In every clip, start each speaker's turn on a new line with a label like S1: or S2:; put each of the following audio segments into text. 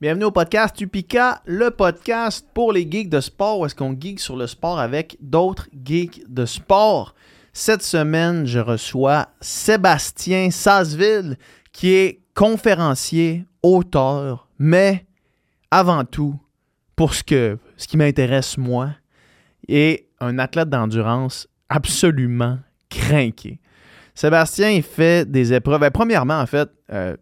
S1: Bienvenue au podcast Upika, le podcast pour les geeks de sport où est-ce qu'on geek sur le sport avec d'autres geeks de sport. Cette semaine, je reçois Sébastien Sasseville qui est conférencier, auteur, mais avant tout, pour ce, que, ce qui m'intéresse moi, est un athlète d'endurance absolument craqué. Sébastien, il fait des épreuves. Ben, premièrement, en fait, euh,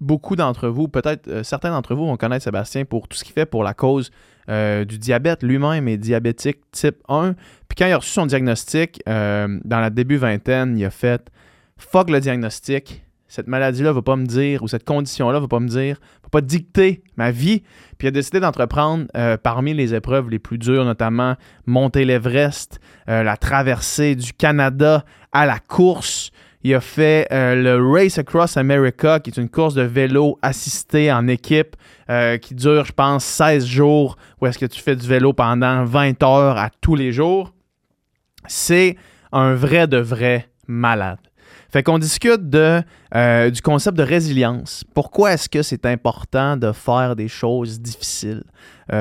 S1: beaucoup d'entre vous, peut-être euh, certains d'entre vous vont connaître Sébastien pour tout ce qu'il fait pour la cause euh, du diabète. Lui-même est diabétique type 1. Puis quand il a reçu son diagnostic, euh, dans la début vingtaine, il a fait Fuck le diagnostic. Cette maladie-là va pas me dire, ou cette condition-là va pas me dire, va pas dicter ma vie. Puis il a décidé d'entreprendre parmi les épreuves les plus dures, notamment monter l'Everest, la traversée du Canada à la course, il a fait euh, le Race Across America, qui est une course de vélo assistée en équipe euh, qui dure, je pense, 16 jours, où est-ce que tu fais du vélo pendant 20 heures à tous les jours. C'est un vrai de vrai malade. Fait qu'on discute de, euh, du concept de résilience. Pourquoi est-ce que c'est important de faire des choses difficiles?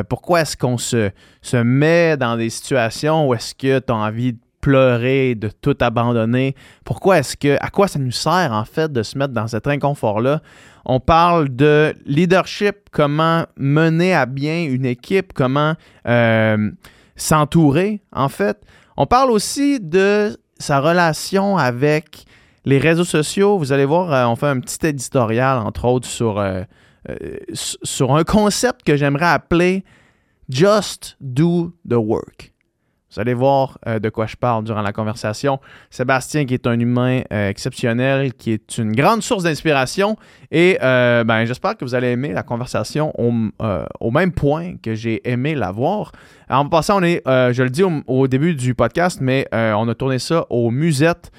S1: pourquoi est-ce qu'on se, se met dans des situations où est-ce que tu as envie de pleurer, de tout abandonner. Pourquoi est-ce que, à quoi ça nous sert en fait de se mettre dans cet inconfort-là? On parle de leadership, comment mener à bien une équipe, comment euh, s'entourer en fait. On parle aussi de sa relation avec les réseaux sociaux. Vous allez voir, euh, on fait un petit éditorial entre autres euh, sur un concept que j'aimerais appeler Just Do the Work. Vous allez voir euh, de quoi je parle durant la conversation. Sébastien, qui est un humain euh, exceptionnel, qui est une grande source d'inspiration. Et euh, ben, j'espère que vous allez aimer la conversation au, même point que j'ai aimé la voir. En passant, on est, je le dis au, début du podcast, mais on a tourné ça au Musette.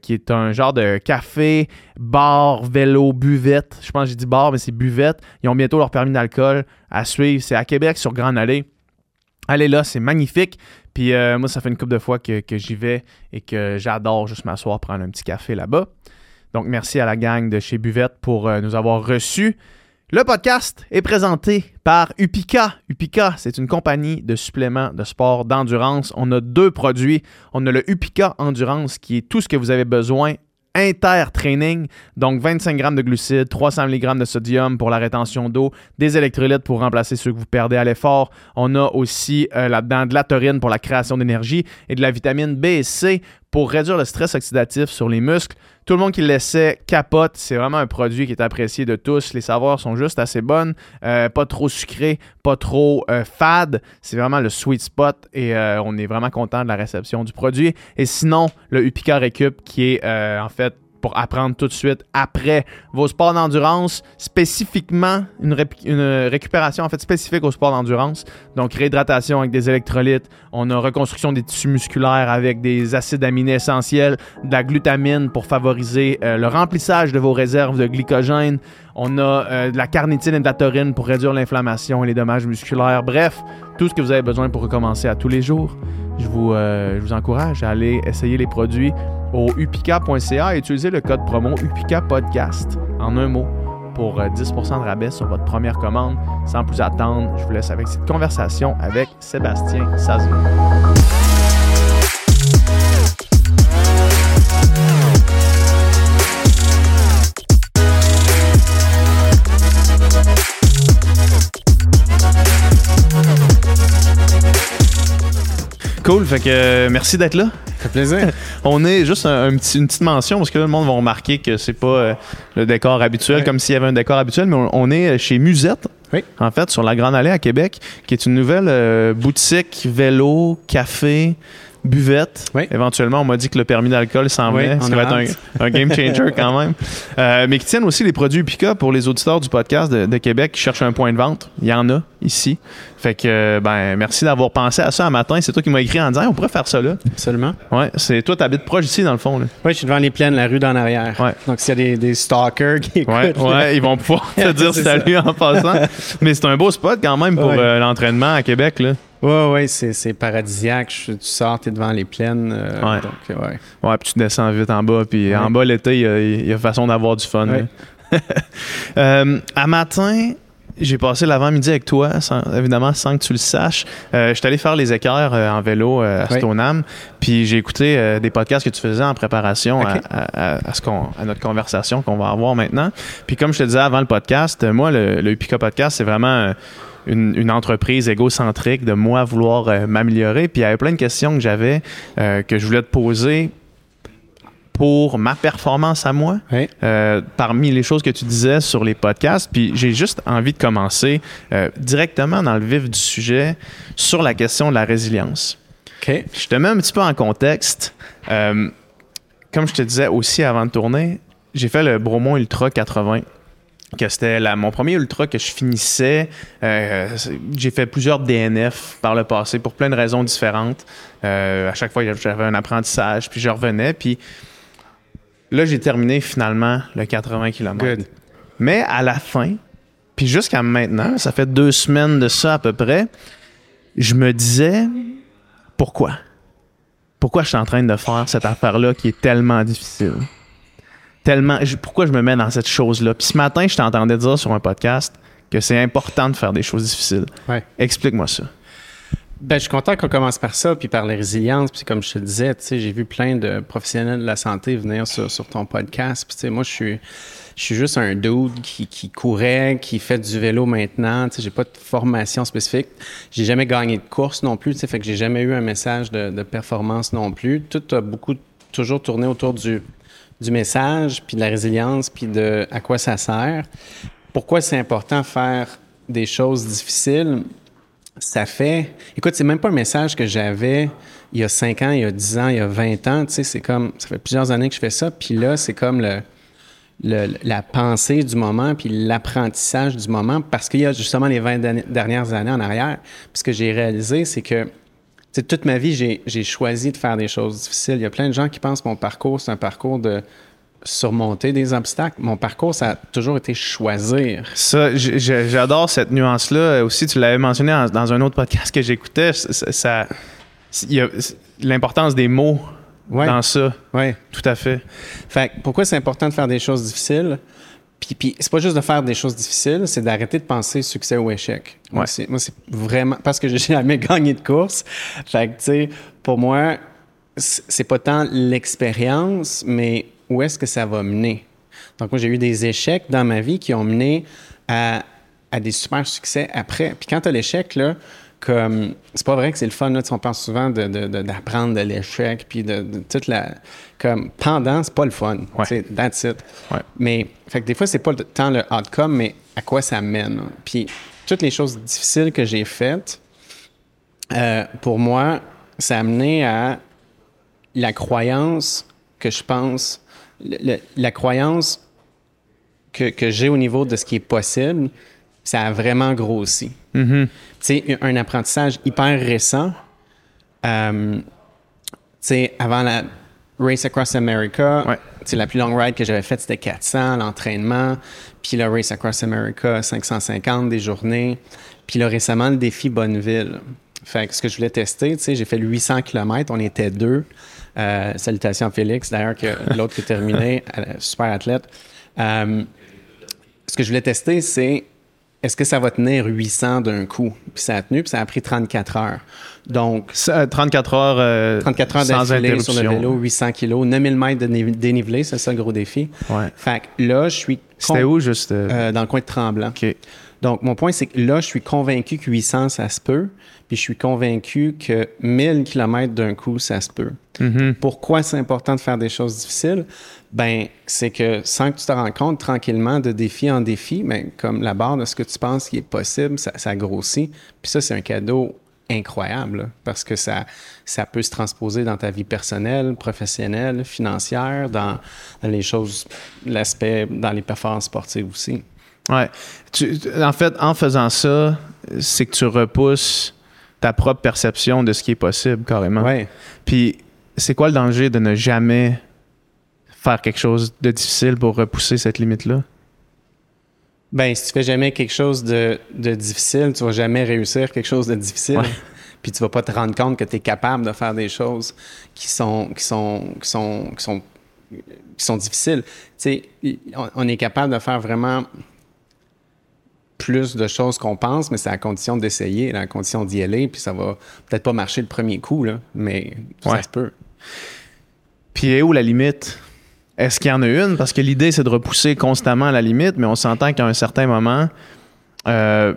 S1: qui est un genre de café, bar, vélo, buvette. Je pense que j'ai dit bar, mais c'est buvette. Ils ont bientôt leur permis d'alcool à suivre. C'est à Québec, sur Grande Allée. Allez là, c'est magnifique. Puis euh, moi, ça fait une couple de fois que, j'y vais et que j'adore juste m'asseoir, prendre un petit café là-bas. Donc, merci à la gang de chez Buvette pour euh, nous avoir reçus. Le podcast est présenté par Upika. Upika, c'est une compagnie de suppléments de sport d'endurance. On a deux produits. On a le Upika Endurance qui est tout ce que vous avez besoin Inter-training, donc 25 grammes de glucides, 300 mg de sodium pour la rétention d'eau, des électrolytes pour remplacer ceux que vous perdez à l'effort. On a aussi euh, là-dedans de la taurine pour la création d'énergie et de la vitamine B et C pour réduire le stress oxydatif sur les muscles. Tout le monde qui l'essaie capote. C'est vraiment un produit qui est apprécié de tous. Les saveurs sont juste assez bonnes. Euh, pas trop sucré, pas trop euh, fade. C'est vraiment le sweet spot et euh, on est vraiment content de la réception du produit. Et sinon, le Upica Recup qui est en fait pour apprendre tout de suite après vos sports d'endurance, spécifiquement une, récupération en fait spécifique aux sports d'endurance. Donc réhydratation avec des électrolytes, on a reconstruction des tissus musculaires avec des acides aminés essentiels, de la glutamine pour favoriser euh, le remplissage de vos réserves de glycogène. On a euh, de la carnitine et de la taurine pour réduire l'inflammation et les dommages musculaires. Bref, tout ce que vous avez besoin pour recommencer à tous les jours. Je vous, euh, je vous encourage à aller essayer les produits au upica.ca et utiliser le code promo UPICA Podcast en un mot pour 10% euh, de rabais sur votre première commande. Sans plus attendre, je vous laisse avec cette conversation avec Sébastien Sazou. Cool, fait que euh, merci d'être là.
S2: Ça fait plaisir.
S1: on est juste un, petit, une petite mention parce que là, le monde va remarquer que c'est pas euh, le décor habituel comme s'il y avait un décor habituel, mais on, est chez Musette.
S2: Oui.
S1: En fait, sur la Grande Allée à Québec, qui est une nouvelle euh, boutique vélo, café, buvette. Éventuellement, on m'a dit que le permis d'alcool s'en oui, ce qui va être un, game changer quand même. Euh, mais qui tiennent aussi les produits Upica pour les auditeurs du podcast de, Québec qui cherchent un point de vente. Il y en a ici. Fait que, ben, merci d'avoir pensé à ça un matin. C'est toi qui m'as écrit en disant, on pourrait faire ça là.
S2: Absolument.
S1: Ouais, c'est toi, habites proche ici, dans le fond. Là.
S2: Oui, je suis devant les plaines, la rue d'en arrière. Ouais. Donc, s'il y a des, stalkers qui écoutent.
S1: Ouais, ils vont pouvoir te dire salut en passant. Mais c'est un beau spot quand même pour euh, l'entraînement à Québec, là.
S2: Ouais, ouais, c'est paradisiaque. tu sors, es devant les plaines. Euh,
S1: ouais. Donc, ouais. ouais, puis tu descends vite en bas. Puis en bas, l'été, il y, a façon d'avoir du fun. euh, à matin, j'ai passé l'avant-midi avec toi, évidemment, sans que tu le saches. Euh, je suis allé faire les équerres euh, en vélo euh, à Stoneham, puis j'ai écouté des podcasts que tu faisais en préparation à, ce à, notre conversation qu'on va avoir maintenant. Puis comme je te disais avant le podcast, moi, le, le Podcast, c'est vraiment une, entreprise égocentrique de moi vouloir m'améliorer. Puis il y avait plein de questions que j'avais que je voulais te poser pour ma performance à moi, euh, parmi les choses que tu disais sur les podcasts. Puis j'ai juste envie de commencer euh, directement dans le vif du sujet sur la question de la résilience. Je te mets un petit peu en contexte. Euh, comme je te disais aussi avant de tourner, j'ai fait le Bromont Ultra 80 que c'était mon premier ultra que je finissais. j'ai fait plusieurs DNF par le passé pour plein de raisons différentes. à chaque fois, j'avais un apprentissage, puis je revenais. Puis Là, j'ai terminé finalement le 80 km. Mais à la fin, puis jusqu'à maintenant, ça fait deux semaines de ça à peu près, je me disais, pourquoi? Pourquoi je suis en train de faire cette affaire-là qui est tellement difficile? Tellement, pourquoi je me mets dans cette chose-là? Puis ce matin, je t'entendais dire sur un podcast que c'est important de faire des choses difficiles. Explique-moi ça.
S2: Ben, je suis content qu'on commence par ça, puis par la résilience. Puis comme je te le disais, j'ai vu plein de professionnels de la santé venir sur, ton podcast. Puis moi, je suis, je suis juste un dude qui, qui courait, qui fait du vélo maintenant. J'ai pas de formation spécifique. J'ai jamais gagné de course non plus. Fait que j'ai jamais eu un message de, performance non plus. Tout a beaucoup toujours tourné autour du, du message, puis de la résilience, puis de à quoi ça sert. Pourquoi c'est important de faire des choses difficiles? ça fait. Écoute, c'est même pas un message que j'avais il y a 5 ans, il y a 10 ans, il y a 20 ans. Tu sais, c'est comme. Ça fait plusieurs années que je fais ça. Puis là, c'est comme le, la pensée du moment, puis l'apprentissage du moment, parce qu'il y a justement les 20 dernières années en arrière. Puis ce que j'ai réalisé, c'est que. Toute ma vie, j'ai choisi de faire des choses difficiles. Il y a plein de gens qui pensent que mon parcours, c'est un parcours de surmonter des obstacles. Mon parcours, ça a toujours été choisir.
S1: Ça, j'adore cette nuance-là. Aussi, tu l'avais mentionné dans, un autre podcast que j'écoutais. Ça, il y a l'importance des mots dans ça.
S2: Oui.
S1: Tout à fait.
S2: Fait pourquoi c'est important de faire des choses difficiles? Puis, puis c'est pas juste de faire des choses difficiles, c'est d'arrêter de penser succès ou échec. Moi, c'est vraiment parce que j'ai jamais gagné de course. Fait que, tu sais, pour moi, c'est pas tant l'expérience, mais où est-ce que ça va mener? Donc, moi, j'ai eu des échecs dans ma vie qui ont mené à, des super succès après. Puis quand tu as l'échec, là, comme c'est pas vrai que c'est le fun là, on pense souvent d'apprendre de, l'échec puis de, toute la comme pendant c'est pas le fun ouais. that's it. Mais fait que des fois c'est pas tant le outcome mais à quoi ça mène. Puis toutes les choses difficiles que j'ai faites euh, pour moi ça a amené à la croyance que je pense la croyance que, j'ai au niveau de ce qui est possible, ça a vraiment grossi. Tu sais, un apprentissage hyper récent. Euh, tu sais, avant la Race Across America, ouais. la plus longue ride que j'avais faite, c'était 400, l'entraînement. Puis le Race Across America, 550 des journées. Puis là, récemment, le défi Bonneville. Fait que ce que je voulais tester, tu sais, j'ai fait le 800 km, on était deux. Euh, salutations à Félix, d'ailleurs, que l'autre qui terminé, super athlète. Euh, ce que je voulais tester, c'est est-ce que ça va tenir 800 d'un coup? Puis ça a tenu, puis ça a pris 34 heures. Donc.
S1: 34 heures.
S2: 34 heures sans interruption. sur le vélo, 800 kilos, 9000 mètres de dénivelé, c'est ça le gros défi.
S1: Ouais.
S2: Fait que là, je suis.
S1: C'était où, juste?
S2: dans le coin de Tremblant.
S1: OK.
S2: Donc, mon point, c'est que là, je suis convaincu que 800, ça se peut. Puis je suis convaincu que 1000 km d'un coup, ça se peut.
S1: Mm-hmm.
S2: Pourquoi c'est important de faire des choses difficiles? Ben, c'est que sans que tu te rends compte tranquillement de défi en défi, mais ben, comme la barre de ce que tu penses qui est possible, ça, grossit. Puis ça, c'est un cadeau incroyable parce que ça, ça peut se transposer dans ta vie personnelle, professionnelle, financière, dans, dans les choses, l'aspect, dans les performances sportives aussi.
S1: Ouais. en fait, en faisant ça, c'est que tu repousses ta propre perception de ce qui est possible, carrément.
S2: Ouais.
S1: Puis, c'est quoi le danger de ne jamais faire quelque chose de difficile pour repousser cette limite-là?
S2: Ben, si tu fais jamais quelque chose de, difficile, tu vas jamais réussir quelque chose de difficile. Puis tu vas pas te rendre compte que tu es capable de faire des choses qui sont, qui sont, qui sont, qui sont, qui sont difficiles. Tu sais, on est capable de faire vraiment plus de choses qu'on pense, mais c'est à condition d'essayer, à condition d'y aller, puis ça va peut-être pas marcher le premier coup, là, mais ça se peut.
S1: Puis est où la limite? Est-ce qu'il y en a une? Parce que l'idée, c'est de repousser constamment à la limite, mais on s'entend qu'à un certain moment, euh,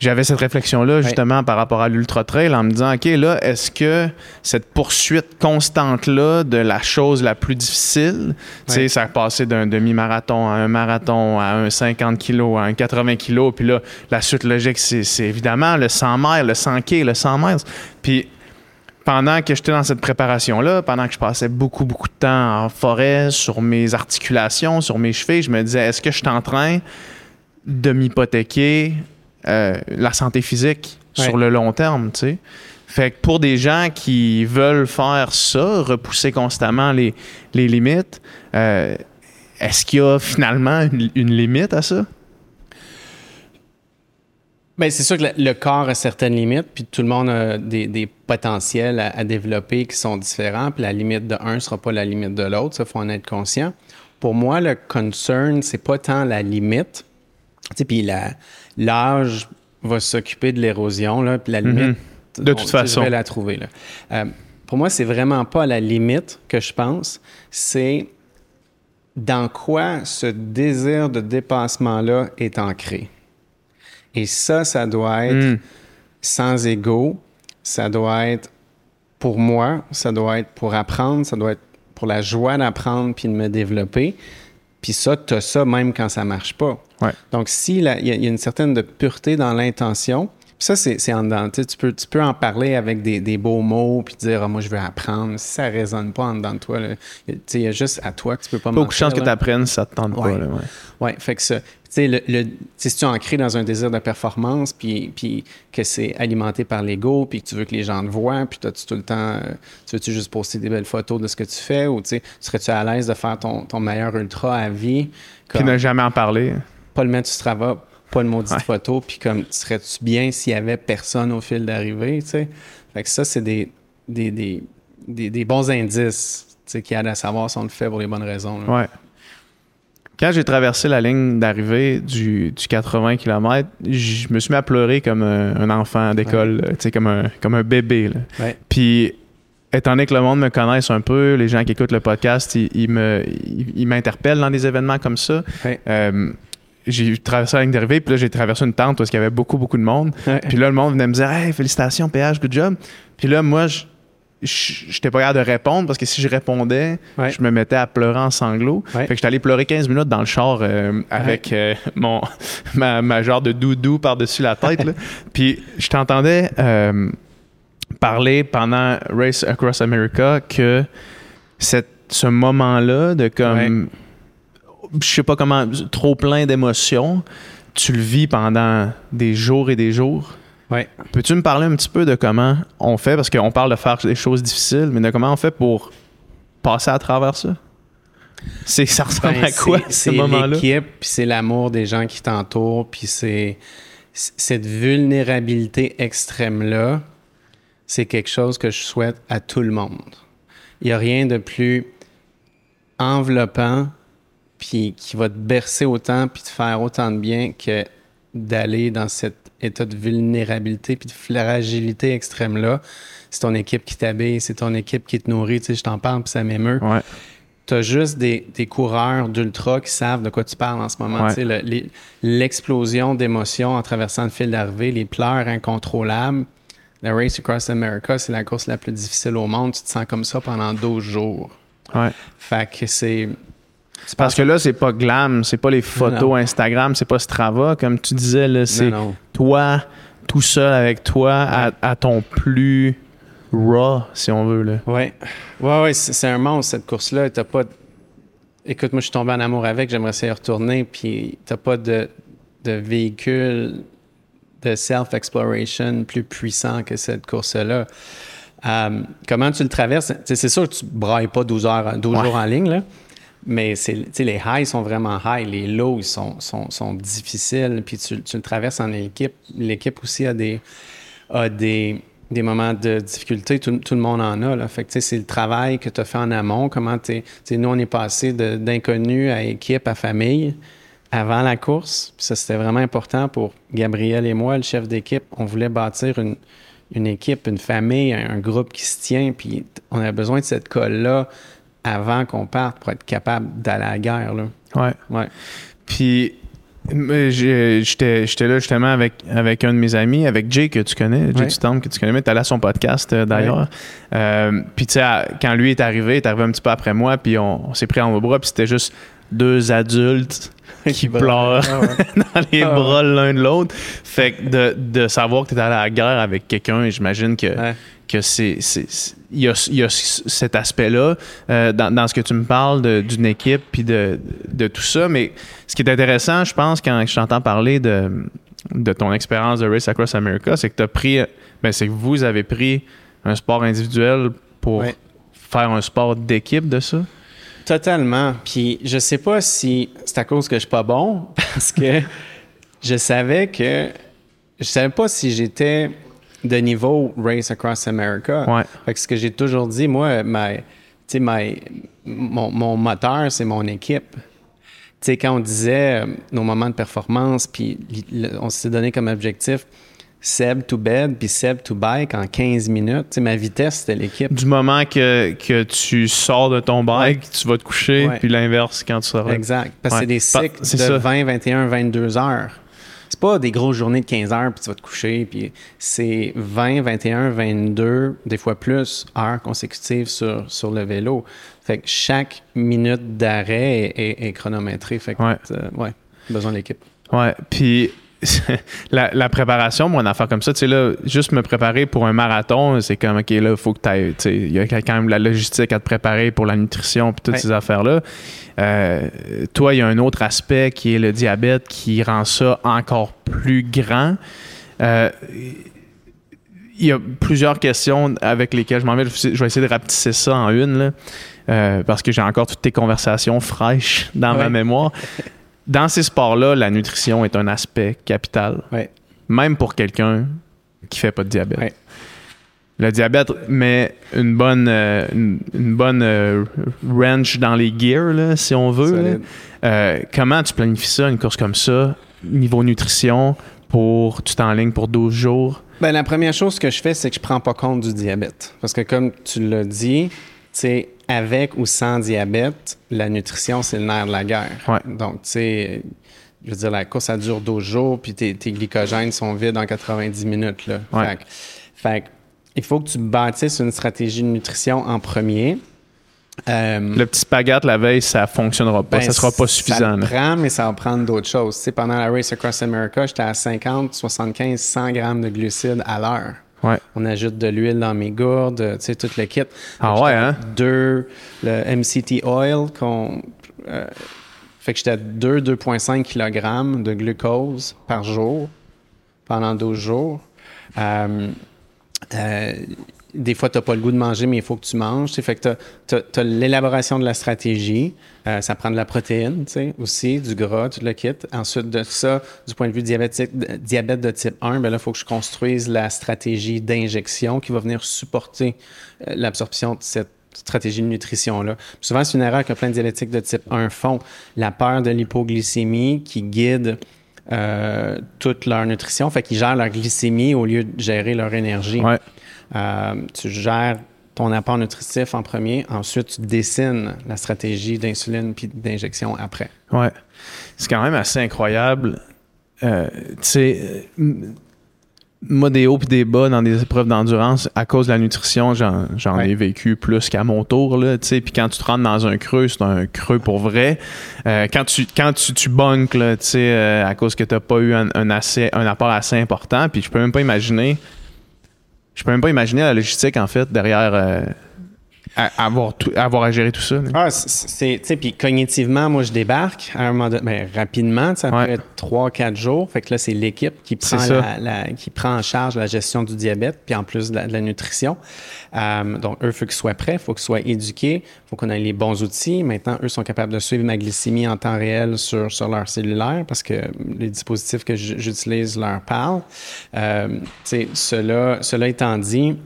S1: j'avais cette réflexion-là justement par rapport à l'Ultra Trail en me disant, OK, là, est-ce que cette poursuite constante-là de la chose la plus difficile, tu sais, ça a passé d'un demi-marathon à un marathon, à un 50 kg, à un 80 kg, puis là, la suite logique, c'est évidemment le 100 miles, le 100 k, le 100 miles. Puis pendant que j'étais dans cette préparation-là, pendant que je passais beaucoup, beaucoup de temps en forêt, sur mes articulations, sur mes chevilles, je me disais, est-ce que je suis en train de m'hypothéquer euh, la santé physique sur le long terme, tu sais? Fait que pour des gens qui veulent faire ça, repousser constamment les, limites, euh, est-ce qu'il y a finalement une limite à ça?
S2: Bien, c'est sûr que le, corps a certaines limites, puis tout le monde a des, potentiels à, développer qui sont différents, puis la limite de un ne sera pas la limite de l'autre, ça, faut en être conscient. Pour moi, le concern, c'est pas tant la limite, puis l'âge va s'occuper de l'érosion, là, puis la mhm. limite,
S1: de toute façon.
S2: Je vais la trouver. Là. Euh, pour moi, c'est vraiment pas la limite que je pense, c'est dans quoi ce désir de dépassement-là est ancré. Et ça, ça doit être hmm. sans ego, ça doit être pour moi, ça doit être pour apprendre, ça doit être pour la joie d'apprendre puis de me développer. Puis ça, tu as ça même quand ça marche pas. Donc, s'il y, y, a une certaine de pureté dans l'intention, ça, c'est en dedans. Tu peux, tu peux en parler avec des, beaux mots puis dire ah, Moi, je veux apprendre. Si ça ne résonne pas en dedans de toi, il y a juste à toi que tu peux pas
S1: Beaucoup de chance que tu apprennes si ça te tente pas. Oui,
S2: ouais. fait que ça. Tu le, le, si tu es ancré dans un désir de performance, puis, puis que c'est alimenté par l'ego, puis que tu veux que les gens te voient, puis tu tout le temps, euh, tu veux-tu juste poster des belles photos de ce que tu fais, ou tu serais-tu à l'aise de faire ton, ton meilleur ultra à vie?
S1: Puis ne jamais en parler.
S2: Pas le mettre sur Strava, pas de maudite photo, puis comme, serais-tu bien s'il y avait personne au fil d'arrivée, tu sais? Fait que ça, c'est des, des, des, des, bons indices, tu sais, qui aident à savoir si on le fait pour les bonnes raisons.
S1: Ouais. Quand j'ai traversé la ligne d'arrivée du, du, 80 km, je me suis mis à pleurer comme un, enfant d'école, sais, comme un, comme un bébé. Là. Puis étant donné que le monde me connaisse un peu, les gens qui écoutent le podcast, ils, me, ils, m'interpellent dans des événements comme ça. Euh, j'ai traversé la ligne d'arrivée, puis là, j'ai traversé une tente parce qu'il y avait beaucoup, beaucoup de monde. Puis là, le monde venait me dire Hey, félicitations, PH, good job. Puis là, moi, je j'étais pas capable de répondre parce que si je répondais, je me mettais à pleurer en sanglots. Fait que j'étais allé pleurer 15 minutes dans le char euh, avec euh, mon ma, genre de doudou par-dessus la tête. Puis je t'entendais euh, parler pendant Race Across America que cette, ce moment-là de comme je sais pas comment, trop plein d'émotions. Tu le vis pendant des jours et des jours.
S2: Ouais.
S1: Peux-tu me parler un petit peu de comment on fait, parce qu'on parle de faire des choses difficiles, mais de comment on fait pour passer à travers ça? C'est, ça ressemble ben, à quoi, ce moment-là?
S2: C'est l'équipe, puis c'est l'amour des gens qui t'entourent, puis c'est cette vulnérabilité extrême-là, c'est quelque chose que je souhaite à tout le monde. Il n'y a rien de plus enveloppant puis qui va te bercer autant, puis te faire autant de bien que d'aller dans cet état de vulnérabilité puis de fragilité extrême-là. C'est ton équipe qui t'habille, c'est ton équipe qui te nourrit, tu sais, je t'en parle, puis ça m'émeut.
S1: Ouais.
S2: Tu as juste des, des coureurs d'ultra qui savent de quoi tu parles en ce moment. Tu sais, l'explosion d'émotions en traversant le fil d'arrivée, les pleurs incontrôlables. La Race Across America, c'est la course la plus difficile au monde. Tu te sens comme ça pendant 12 jours.
S1: Ouais.
S2: Fait que c'est
S1: parce que là, c'est pas glam, c'est pas les photos Instagram, c'est pas Strava, comme tu disais, c'est toi, tout seul avec toi, à, ton plus raw, si on veut. Là.
S2: Ouais. Ouais, ouais, c'est un monstre, cette course-là. T'as pas. Écoute, moi, je suis tombé en amour avec, j'aimerais essayer de retourner, puis t'as pas de, de véhicule de self-exploration plus puissant que cette course-là. Euh, comment tu le traverses? c'est sûr que tu brailles pas 12 heures, 12 jours en ligne, là. Mais les highs sont vraiment high, les lows sont, sont, sont difficiles, puis tu, tu, le traverses en équipe. L'équipe aussi a des, a des, des moments de difficulté, tout, tout, le monde en a. Fait que c'est le travail que tu as fait en amont, comment tu Nous, on est passé d'inconnu à équipe, à famille. avant la course. Puis ça, c'était vraiment important pour Gabriel et moi, le chef d'équipe. On voulait bâtir une, une équipe, une famille, un, groupe qui se tient. Puis on a besoin de cette colle-là avant qu'on parte pour être capable d'aller à la guerre. Là.
S1: Ouais.
S2: Ouais.
S1: Puis j'étais là justement avec, avec un de mes amis, avec Jay que tu connais, Jay
S2: Ouais.
S1: que tu connais, mais tu allé à son podcast euh, d'ailleurs. Euh, puis tu sais, quand lui est arrivé, il est arrivé un petit peu après moi, puis on, on s'est pris en bras, puis c'était juste deux adultes qui pleurent
S2: Ah ouais.
S1: dans les
S2: Ah
S1: bras l'un de l'autre. Fait que de, de savoir que tu es allé à la guerre avec quelqu'un, j'imagine que. Que c'est. Il y a, il y a cet aspect-là euh, dans, dans ce que tu me parles d'une équipe puis de, de tout ça. Mais ce qui est intéressant, je pense, quand je t'entends parler de, de ton expérience de Race Across America, c'est que tu as pris. Ben, c'est que vous avez pris un sport individuel pour faire un sport d'équipe de ça?
S2: Totalement. Puis je sais pas si c'est à cause que je suis pas bon, parce que je savais que je savais pas si j'étais de niveau Race Across America.
S1: Ouais.
S2: Fait que ce que j'ai toujours dit, moi, ma, ma- mon, mon moteur, c'est mon équipe. Tu sais, quand on disait euh, nos moments de performance, puis on s'est donné comme objectif Seb to bed, puis Seb to bike en 15 minutes. Tu sais, ma vitesse, c'était l'équipe.
S1: Du moment que, que tu sors de ton bike, tu vas te coucher, puis l'inverse quand tu sors.
S2: Exact. Parce que
S1: Ouais.
S2: c'est des cycles de
S1: ça.
S2: 20, 21, 22 heures. C'est pas des grosses journées de 15 heures puis tu vas te coucher. Puis c'est 20, 21, 22, des fois plus, heures consécutives sur, sur le vélo. Fait que chaque minute d'arrêt est, est- est chronométrée. Fait que,
S1: Ouais.
S2: euh, ouais, besoin de l'équipe.
S1: Ouais, puis la, la préparation, moi, une affaire comme ça, tu sais, là, juste me préparer pour un marathon, c'est comme, OK, là, il faut que tu ailles, tu sais, il y a quand même la logistique à te préparer pour la nutrition puis toutes
S2: Ouais.
S1: ces affaires-là. Euh, toi, il y a un autre aspect qui est le diabète qui rend ça encore plus grand. Euh, il y a plusieurs questions avec lesquelles je m'en vais. Je vais essayer de rapetisser ça en une, là, euh, parce que j'ai encore toutes tes conversations fraîches dans ma mémoire. Dans ces sports-là, la nutrition est un aspect capital,
S2: Ouais.
S1: même pour quelqu'un qui fait pas de diabète.
S2: Ouais.
S1: Le diabète met une bonne, euh, une, une bonne euh, wrench dans les gears, là, si on veut. Euh, comment tu planifies ça, une course comme ça, niveau nutrition, pour tu t'enlignes pour 12 jours?
S2: Ben, la première chose que je fais, c'est que je prends pas compte du diabète. Parce que comme tu l'as dit, sais, avec ou sans diabète, la nutrition, c'est le nerf de la guerre.
S1: Ouais.
S2: Donc, tu sais, je veux dire, la course, ça dure 12 jours, puis tes, tes glycogènes sont vides en 90 minutes. Là.
S1: Ouais.
S2: Fait, fait il faut que tu bâtisses une stratégie de nutrition en premier. Euh,
S1: Le petit spaghette la veille, ça fonctionnera pas,
S2: ben,
S1: ça sera pas
S2: Ça
S1: suffisant.
S2: le
S1: là.
S2: prend, mais ça va prendre d'autres choses. Tu sais, pendant la Race Across America, j'étais à 50, 75, 100 grammes de glucides à l'heure.
S1: Ouais.
S2: On ajoute de l'huile dans mes gourdes, tu sais, tout le kit.
S1: Ah ouais, hein?
S2: Deux, le MCT oil, qu'on. euh, fait que j'étais à 2, 2,5 kg de glucose par jour pendant 12 jours. Euh, euh, des fois, tu n'as pas le goût de manger, mais il faut que tu manges. Fait que tu as, l'élaboration de la stratégie. Euh, ça prend de la protéine tu sais, aussi, du gras, tout le kit. Ensuite de ça, du point de vue diabétique, diabète de type 1, ben là, il faut que je construise la stratégie d'injection qui va venir supporter euh, l'absorption de cette stratégie de nutrition-là. Souvent, c'est une erreur que plein de diabétiques de type 1 font. La peur de l'hypoglycémie qui guide euh, toute leur nutrition, fait qu'ils gèrent leur glycémie au lieu de gérer leur énergie.
S1: Ouais.
S2: Euh, tu gères ton apport nutritif en premier, ensuite tu dessines la stratégie d'insuline puis d'injection après.
S1: Ouais. C'est quand même assez incroyable. Euh, tu sais, m- moi, des hauts et des bas dans des épreuves d'endurance, à cause de la nutrition, j'en,
S2: Ouais.
S1: ai vécu plus qu'à mon tour. Là, tu sais. puis quand tu te rentres dans un creux, c'est un creux pour vrai. Euh, quand tu, quand tu, tu bunkes, là, tu sais, euh, à cause que tu n'as pas eu un, un assez, un apport assez important, puis je peux même pas imaginer. Je peux même pas imaginer la logistique, en fait, derrière euh, à- avoir, tout, avoir à gérer tout ça. là.
S2: Ah, c'est- tu sais, puis cognitivement, moi, je débarque à un moment donné, ben, rapidement, tu sais, après
S1: Ouais.
S2: 3-4 jours. Fait que là, c'est l'équipe qui prend,
S1: ça.
S2: la, la- qui prend en charge la gestion du diabète, puis en plus de la, de la nutrition. Euh, donc, eux, il faut qu'ils soient prêts, il faut qu'ils soient éduqués, il faut qu'on ait les bons outils. Maintenant, eux sont capables de suivre ma glycémie en temps réel sur, sur leur cellulaire parce que les dispositifs que j'utilise leur parlent. Euh, tu sais, cela, cela étant dit,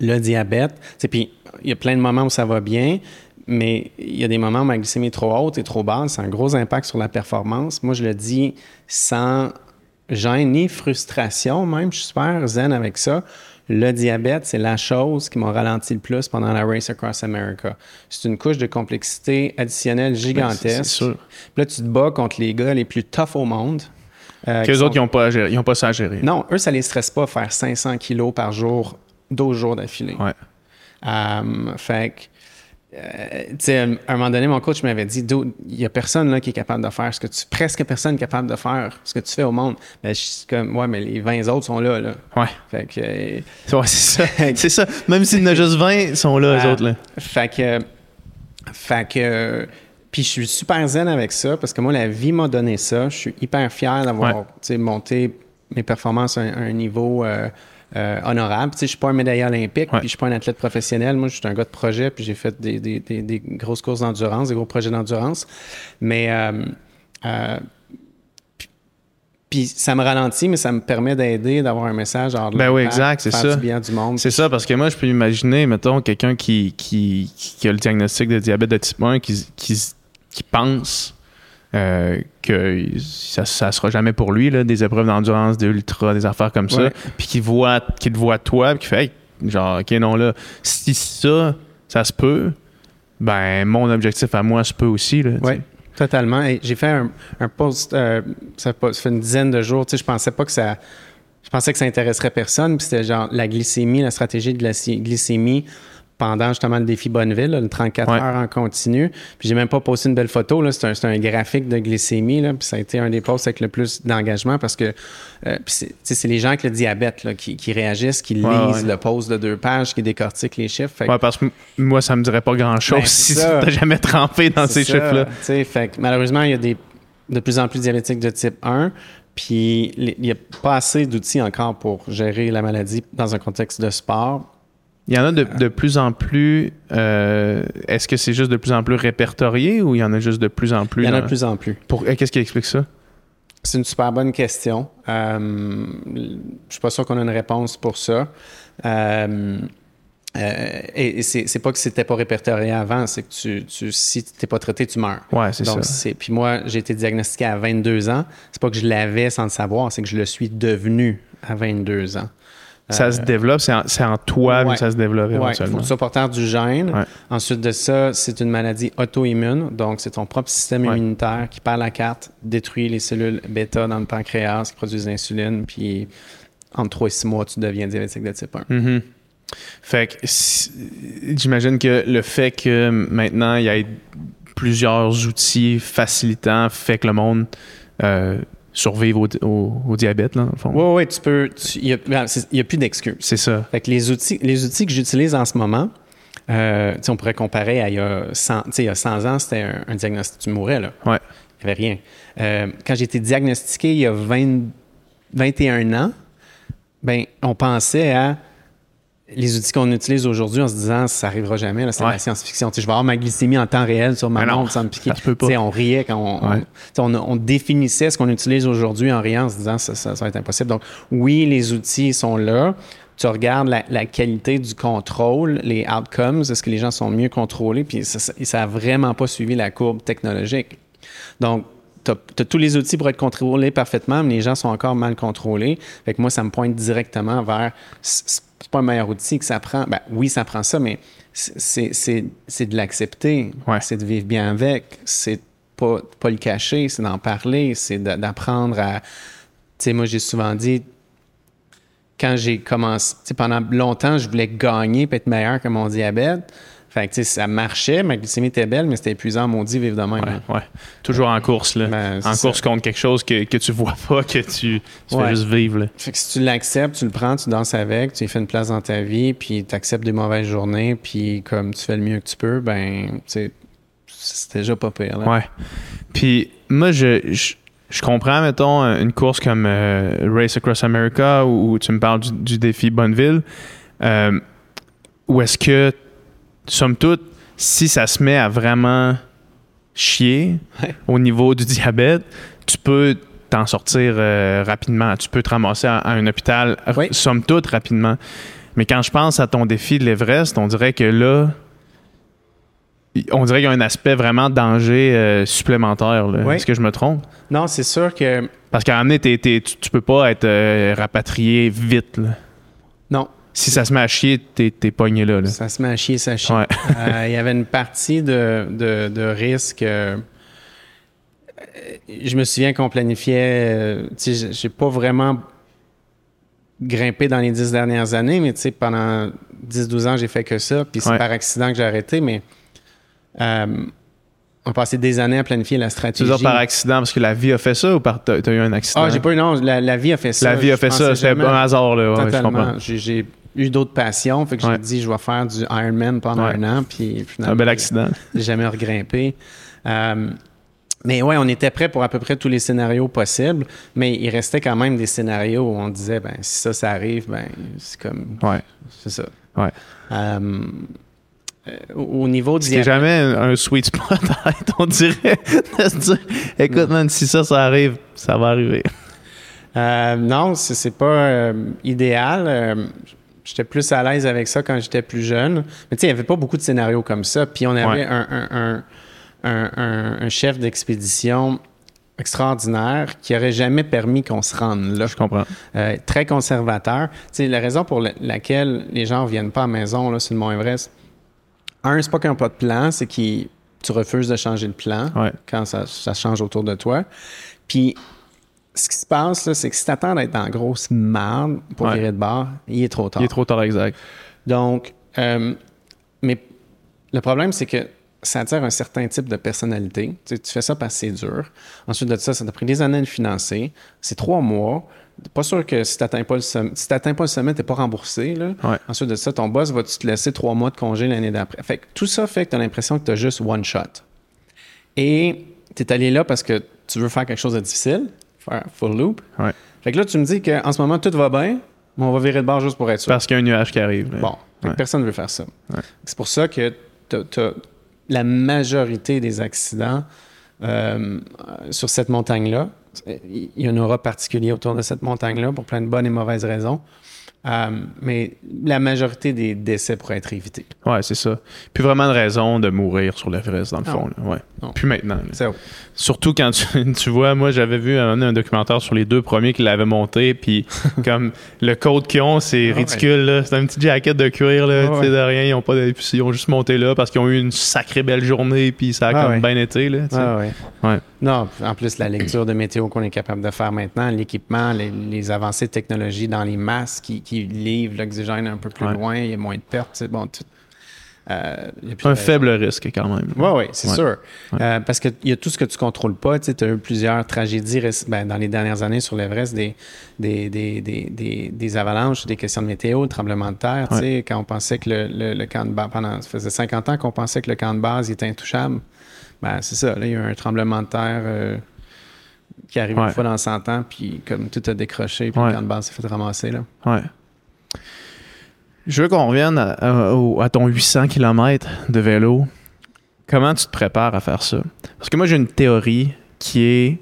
S2: le diabète, puis il y a plein de moments où ça va bien, mais il y a des moments où ma glycémie est trop haute et trop basse, c'est un gros impact sur la performance. Moi, je le dis sans gêne ni frustration, même, je suis super zen avec ça. Le diabète, c'est la chose qui m'a ralenti le plus pendant la Race Across America. C'est une couche de complexité additionnelle gigantesque.
S1: Ben, c'est sûr.
S2: Puis là, tu te bats contre les gars les plus tough au monde. euh,
S1: Qu'eux
S2: sont-
S1: autres, ils n'ont pas, à gérer- ils ont pas ça à gérer.
S2: Non, eux, ça les stresse pas faire 500 kilos par jour, 12 jours d'affilée.
S1: Ouais.
S2: Um, fait que, euh, tu sais, à un moment donné, mon coach m'avait dit, il y a personne là qui est capable de faire ce que tu, presque personne est capable de faire ce que tu fais au monde. Ben, je suis comme, ouais, mais les 20 autres sont là, là.
S1: Ouais.
S2: Fait que, euh,
S1: Ouais, c'est ça. c'est ça. Même s'il y en a juste 20, ils sont là, eux
S2: Ah.
S1: autres. Là.
S2: Fait que, fait que, puis je suis super zen avec ça parce que moi, la vie m'a donné ça. Je suis hyper fier d'avoir
S1: Ouais.
S2: tu sais, monté mes performances à un, à un niveau euh, euh, honorable. Tu sais, je suis pas un médailleur olympique,
S1: Ouais.
S2: puis je suis pas un athlète professionnel. Moi, je suis un gars de projet, puis j'ai fait des, des- des- des grosses courses d'endurance, des gros projets d'endurance. Mais euh, euh, puis- ça me ralentit, mais ça me permet d'aider, d'avoir un message. avoir de
S1: Ben oui, exact, c'est
S2: faire
S1: ça.
S2: du bien du monde.
S1: C'est ça, parce que moi, je peux imaginer, mettons, quelqu'un qui, qui, qui a le diagnostic de diabète de type 1, qui, qui, qui pense euh, que ça ne sera jamais pour lui, là, des épreuves d'endurance, des ultras, des affaires comme ça, puis qui voit, te voit toi, puis qui fait, Hey, genre, OK, non, là, si ça, ça se peut, ben, mon objectif à moi se peut aussi, là,
S2: totalement. Et j'ai fait un, un post, euh, ça, fait ça une dizaine de jours. Tu sais, je pensais pas que ça. Je pensais que ça intéresserait personne. Puis c'était genre la glycémie, la stratégie de la glycé- glycémie pendant justement le défi Bonneville, là, le 34
S1: Ouais.
S2: heures en continu. Puis j'ai même pas posté une belle photo. là. C'est un, c'est un graphique de glycémie. Là, puis ça a été un des posts avec le plus d'engagement parce que euh, c'est les gens avec le diabète là, qui, qui réagissent, qui
S1: Ouais,
S2: lisent
S1: ouais.
S2: le post de deux pages, qui décortiquent les chiffres. Fait que-
S1: parce que moi, ça me dirait pas grand-chose
S2: Ben,
S1: si tu n'as jamais trempé dans ces
S2: ça,
S1: chiffres-là.
S2: fait que malheureusement, il y a des, de plus en plus de diabétiques de type 1. Puis il n'y a pas assez d'outils encore pour gérer la maladie dans un contexte de sport.
S1: Il y en a de, de plus en plus. euh, Est-ce que c'est juste de plus en plus répertorié ou il y en a juste de plus en plus?
S2: il y en a de plus en plus.
S1: Euh, Qu'est-ce qui explique ça?
S2: C'est une super bonne question. Euh, je suis pas sûr qu'on a une réponse pour ça. Euh, euh, et et c'est pas que c'était pas répertorié avant, c'est que tu, tu, si tu n'es pas traité, tu meurs.
S1: Ouais, c'est ça.
S2: Puis moi, j'ai été diagnostiqué à 22 ans. C'est pas que je l'avais sans le savoir, c'est que je le suis devenu à 22 ans.
S1: Ça se développe, c'est en, toi
S2: ouais.
S1: que ça se développe éventuellement.
S2: faut que tu sois porteur du gène.
S1: Ouais.
S2: Ensuite de ça, c'est une maladie auto-immune. Donc, c'est ton propre système
S1: Ouais.
S2: immunitaire qui, par la carte, détruit les cellules bêta dans le pancréas qui produisent l'insuline. Puis, entre 3 et 6 mois, tu deviens diabétique de type 1.
S1: Mhm. Fait que si- j'imagine que le fait que maintenant il y ait plusieurs outils facilitants fait que le monde euh, survive au, au- au diabète, là.
S2: Oui, oui, tu peux. Il n'y a, ben, a plus d'excuses.
S1: C'est ça.
S2: Fait que les outils, les outils que j'utilise en ce moment, euh, on pourrait comparer à il y a 100, tu sais, il y a 100 ans, c'était un, un diagnostic, tu mourais, là.
S1: Ouais.
S2: Il n'y avait rien. Euh, quand j'ai été diagnostiqué il y a 20 21 ans, ben, on pensait à les outils qu'on utilise aujourd'hui en se disant ça n'arrivera jamais, là, c'est
S1: Ouais.
S2: la science-fiction. Tu sais, je vais avoir ma glycémie en temps réel sur ma montre sans me piquer.
S1: ça se peut pas.
S2: On riait quand on,
S1: Ouais.
S2: on, on définissait ce qu'on utilise aujourd'hui en riant en se disant ça, ça, ça va être impossible. Donc, oui, les outils sont là. Tu regardes la, la qualité du contrôle, les outcomes, est-ce que les gens sont mieux contrôlés, puis ça n'a vraiment pas suivi la courbe technologique. Donc, tu as, tous les outils pour être contrôlés parfaitement, mais les gens sont encore mal contrôlés. Fait que moi, ça me pointe directement vers. C'est pas un meilleur outil que ça prend. Ben, oui, ça prend ça, mais c'est- c'est c'est de l'accepter.
S1: Ouais.
S2: C'est de vivre bien avec. C'est pas, pas le cacher, c'est d'en parler, c'est d'apprendre à. Tu sais, moi, j'ai souvent dit, quand j'ai commencé, tu sais, pendant longtemps, je voulais gagner et être meilleur que mon diabète. Fait que, tu sais, ça marchait, ma glycémie était belle, mais c'était épuisant, maudit, vivre de même.
S1: Ouais, ouais. Toujours en course, là.
S2: Ben,
S1: en
S2: ça.
S1: course contre quelque chose que, que tu vois pas, que tu, tu
S2: Ouais.
S1: fais juste vivre. Là.
S2: Fait que si tu l'acceptes, tu le prends, tu danses avec, tu lui fais une place dans ta vie, puis tu acceptes des mauvaises journées, puis comme tu fais le mieux que tu peux, ben, c'est déjà pas pire. Là.
S1: Ouais. Puis moi, je, je, je comprends, mettons, une course comme euh, Race Across America où, où tu me parles du, du défi Bonneville. Euh, où est-ce que, somme toute, si ça se met à vraiment chier
S2: Ouais.
S1: au niveau du diabète, tu peux t'en sortir euh, rapidement. Tu peux te ramasser à, à un hôpital,
S2: Oui.
S1: somme toute, rapidement. Mais quand je pense à ton défi de l'Everest, on dirait que là, on dirait qu'il y a un aspect vraiment danger euh, supplémentaire.
S2: Oui.
S1: Est-ce que je me trompe?
S2: Non, c'est sûr que.
S1: Parce qu'à un moment donné, tu, tu peux pas être euh, rapatrié vite. là.
S2: Non,
S1: Si ça se met à chier, t'es es pogné là. là.
S2: ça se met à chier, ça chie.
S1: Ouais.
S2: Euh, Il y avait une partie de, de, de risque. euh, je me souviens qu'on planifiait. euh, tu sais, j'ai- pas vraiment grimpé dans les dix dernières années, mais tu sais, pendant 10-12 ans, j'ai fait que ça. Puis c'est
S1: Ouais.
S2: par accident que j'ai arrêté, mais euh, on a passé des années à planifier la
S1: Tu
S2: stratégie.
S1: dire par accident, parce que la vie a fait ça ou par t'as t'as eu un accident?
S2: Ah, j'ai pas eu, non, la, la vie a fait ça.
S1: La vie a fait ça, c'était un hasard. Là. Ouais, je comprends.
S2: J'ai j'ai eu d'autres passions, fait que j'ai
S1: Ouais.
S2: dit je vais faire du Ironman pendant
S1: Ouais.
S2: un an, puis
S1: C'est
S2: finalement,
S1: un bel accident.
S2: j'ai jamais regrimpé. Euh, mais ouais, on était prêt pour à peu près tous les scénarios possibles, mais il restait quand même des scénarios où on disait, ben si ça, ça arrive, ben c'est comme,
S1: Ouais.
S2: c'est ça.
S1: Ouais.
S2: Euh, au au niveau du
S1: C'était jamais un, un sweet spot, on dirait. de se dire, écoute, man, si ça, ça arrive, ça va arriver.
S2: Euh, non, c'est c'est pas euh, idéal. Euh, j'étais plus à l'aise avec ça quand j'étais plus jeune. Mais tu sais, il n'y avait pas beaucoup de scénarios comme ça. Puis on avait
S1: Ouais.
S2: un, un- un- chef d'expédition extraordinaire qui aurait jamais permis qu'on se rende là.
S1: Je comprends.
S2: Euh, très conservateur. Tu sais, la raison pour la- laquelle les gens ne viennent pas à la maison là, sur le Mont Everest, un, c'est pas qu'ils n'ont pas de plan, c'est que tu refuses de changer de plan
S1: Ouais.
S2: quand ça, ça change autour de toi. Puis, ce qui se passe, là, c'est que si tu attends d'être en grosse marde pour
S1: Ouais.
S2: virer de bord, il est trop tard.
S1: Il est trop tard, exact.
S2: Donc, euh, mais le problème, c'est que ça attire un certain type de personnalité. Tu, sais, tu fais ça parce que c'est dur. Ensuite de ça, ça t'a pris des années de financer. C'est trois mois. Pas sûr que si tu n'atteins pas le sommet, si t'atteins pas le sommet, tu n'es pas remboursé. Là.
S1: Ouais.
S2: Ensuite de ça, ton boss va te laisser trois mois de congé l'année d'après. Fait que tout ça fait que tu as l'impression que tu as juste one shot. Et tu es allé là parce que tu veux faire quelque chose de difficile, faire full loop.
S1: Ouais.
S2: Fait que là, tu me dis qu'en ce moment, tout va bien, mais on va virer de bord juste pour être sûr.
S1: Parce qu'il y a un nuage qui arrive. là.
S2: Bon,
S1: Ouais.
S2: personne ne veut faire ça.
S1: Ouais.
S2: C'est pour ça que t'as- t'as- la majorité des accidents euh, sur cette montagne-là, il y a un aura particulier autour de cette montagne-là pour plein de bonnes et mauvaises raisons. Euh, mais la majorité des décès pourraient être évités.
S1: Ouais, c'est ça. Puis vraiment de raison de mourir sur l'Everest, dans le
S2: Non.
S1: fond. là. Ouais.
S2: Non.
S1: Puis maintenant. là.
S2: C'est
S1: Surtout quand tu, tu vois, moi j'avais vu un, un documentaire sur les deux premiers qui l'avaient monté, puis comme le code qu'ils ont, c'est
S2: Ah ouais.
S1: ridicule. là. C'est un petit jacket de cuir, là,
S2: Ah
S1: tu sais,
S2: ouais.
S1: de rien. Ils ont, pas ils ont juste monté là parce qu'ils ont eu une sacrée belle journée, puis ça a
S2: Ah
S1: comme
S2: ouais.
S1: bien été. Là.
S2: Ah ouais.
S1: Ouais.
S2: Non, en plus, la lecture de météo qu'on est capable de faire maintenant, l'équipement, les, les avancées de technologie dans les masques qui, qui livrent l'oxygène un peu plus
S1: Ouais.
S2: loin, il y a moins de pertes. Bon, tout, euh,
S1: Un faible risque quand même.
S2: Oui, oui, c'est
S1: Ouais.
S2: sûr.
S1: Ouais.
S2: Euh, parce qu'il y a tout ce que tu contrôles pas. Tu as eu plusieurs tragédies ben, dans les dernières années sur l'Everest, des, des, des, des, des, des avalanches, des questions de météo, de tremblements de terre.
S1: Ouais.
S2: Quand on pensait que le, le, le camp de base, pendant, ça faisait 50 ans qu'on pensait que le camp de base était intouchable. Ben, c'est ça. Là, il y a eu un tremblement de terre euh, qui arrive une fois dans 100 ans, puis comme tout a décroché, puis le camp de base s'est fait ramasser. Là.
S1: Ouais. Je veux qu'on revienne à, à- au- à ton 800 km de vélo. Comment tu te prépares à faire ça? Parce que moi, j'ai une théorie qui est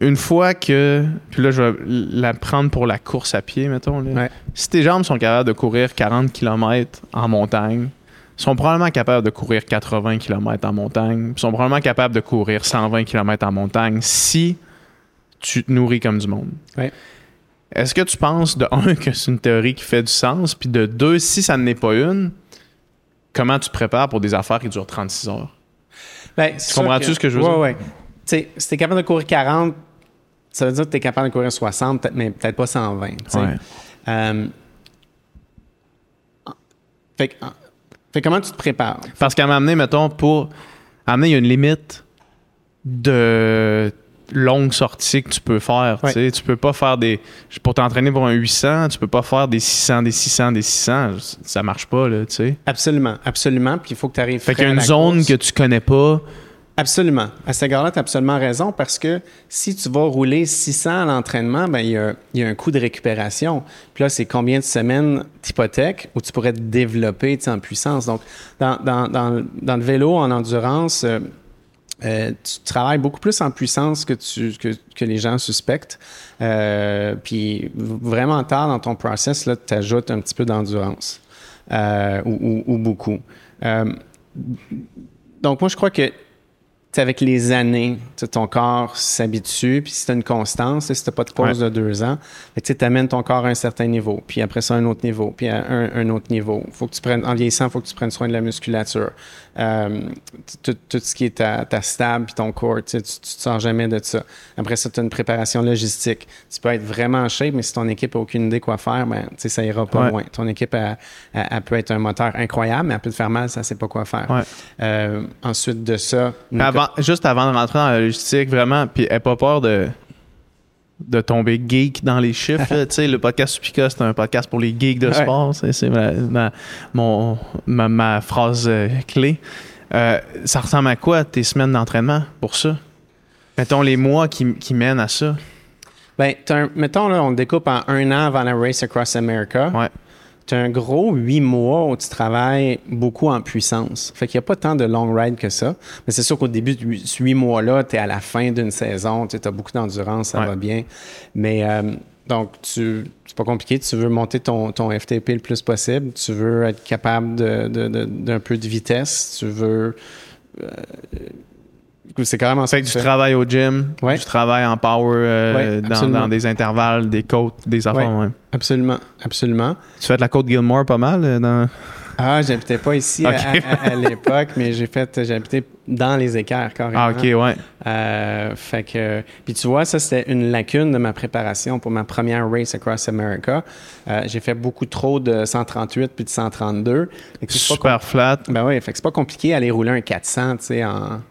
S1: une fois que. Puis là, je vais la prendre pour la course à pied, mettons. là.
S2: Ouais.
S1: Si tes jambes sont capables de courir 40 km en montagne, sont probablement capables de courir 80 km en montagne, sont probablement capables de courir 120 km en montagne si tu te nourris comme du monde.
S2: Ouais.
S1: Est-ce que tu penses, de un, que c'est une théorie qui fait du sens, puis de deux, si ça n'est pas une, comment tu te prépares pour des affaires qui durent 36 heures?
S2: Ben,
S1: Tu comprends-tu ce que je veux
S2: ouais,
S1: dire?
S2: Ouais, Tu sais, si tu es capable de courir 40, ça veut dire que tu es capable de courir 60, peut-être- mais peut-être pas 120. tu sais.
S1: Ouais.
S2: Euh, fait, que- fait comment tu te prépares?
S1: Parce qu'à m'amener, mettons, pour amener, il y a une limite de longue sortie que tu peux faire. Tu peux pas faire des. Pour t'entraîner pour un 800, tu peux pas faire des 600, des 600, des 600. Ça marche pas, là, tu sais.
S2: Absolument, absolument. Puis il faut que tu arrives.
S1: Fait qu'il y a une zone que tu connais pas.
S2: Absolument. À cet égard-là, tu as absolument raison parce que si tu vas rouler 600 à l'entraînement, ben, il, y a, il y a un coût de récupération. Puis là, c'est combien de semaines d'hypothèque où tu pourrais te développer en puissance. Donc, dans, dans, dans, dans le vélo, en endurance, euh, tu travailles beaucoup plus en puissance que, tu, que, que les gens suspectent. Euh, puis vraiment tard dans ton process, tu ajoutes un petit peu d'endurance euh, ou, ou- ou beaucoup. Donc, moi, je crois que c'est avec les années, ton corps s'habitue, puis si tu as une constance, si tu n'as pas de pause de deux ans, tu amènes ton corps à un certain niveau, puis après ça, un autre niveau, puis à un, autre niveau. Faut que tu prennes, en vieillissant, il faut que tu prennes soin de la musculature. Euh, tout, ce qui est ta, ta stable, puis ton corps, tu ne te sors jamais de ça. Après ça, tu as une préparation logistique. Tu peux être vraiment en shape, mais si ton équipe n'a aucune idée quoi faire, ben, ça ira pas loin. Ton équipe, elle, peut être un moteur incroyable, mais elle peut te faire mal, ça ne sait pas quoi faire. Euh, ensuite de ça
S1: juste avant de rentrer dans la logistique, vraiment, puis n'aie pas peur de de tomber geek dans les chiffres. le podcast Supica, c'est un podcast pour les geeks de sport. C'est ma, ma, phrase euh, clé. Euh, ça ressemble à quoi tes semaines d'entraînement pour ça? Mettons les mois qui, qui mènent à ça.
S2: Ben, mettons, là, on découpe en un an avant la Race Across America.
S1: Ouais
S2: tu as un gros huit mois où tu travailles beaucoup en puissance. Fait qu'il n'y a pas tant de long ride que ça. Mais c'est sûr qu'au début de ce huit mois-là, tu es à la fin d'une saison, tu as beaucoup d'endurance, ça va bien. Mais euh, donc, tu, c'est pas compliqué. Tu veux monter ton, ton, FTP le plus possible. Tu veux être capable d'un peu de vitesse. Tu veux. Euh,
S1: c'est carrément ça. Fait que tu travailles au gym, tu travailles en power euh, dans, des intervalles, des côtes, des affaires.
S2: Absolument, absolument.
S1: Tu fais de la côte Gilmore pas mal euh, dans...
S2: Ah, j'habitais pas ici à, l'époque, mais j'ai fait, j'habitais dans les équerres carrément.
S1: Ah, ok, ouais.
S2: Euh, fait que, puis tu vois, ça c'était une lacune de ma préparation pour ma première race across America. j'ai fait beaucoup trop de 138 puis de 132.
S1: Super flat.
S2: Ben oui, fait que c'est pas compliqué d'aller rouler un 400, tu sais, en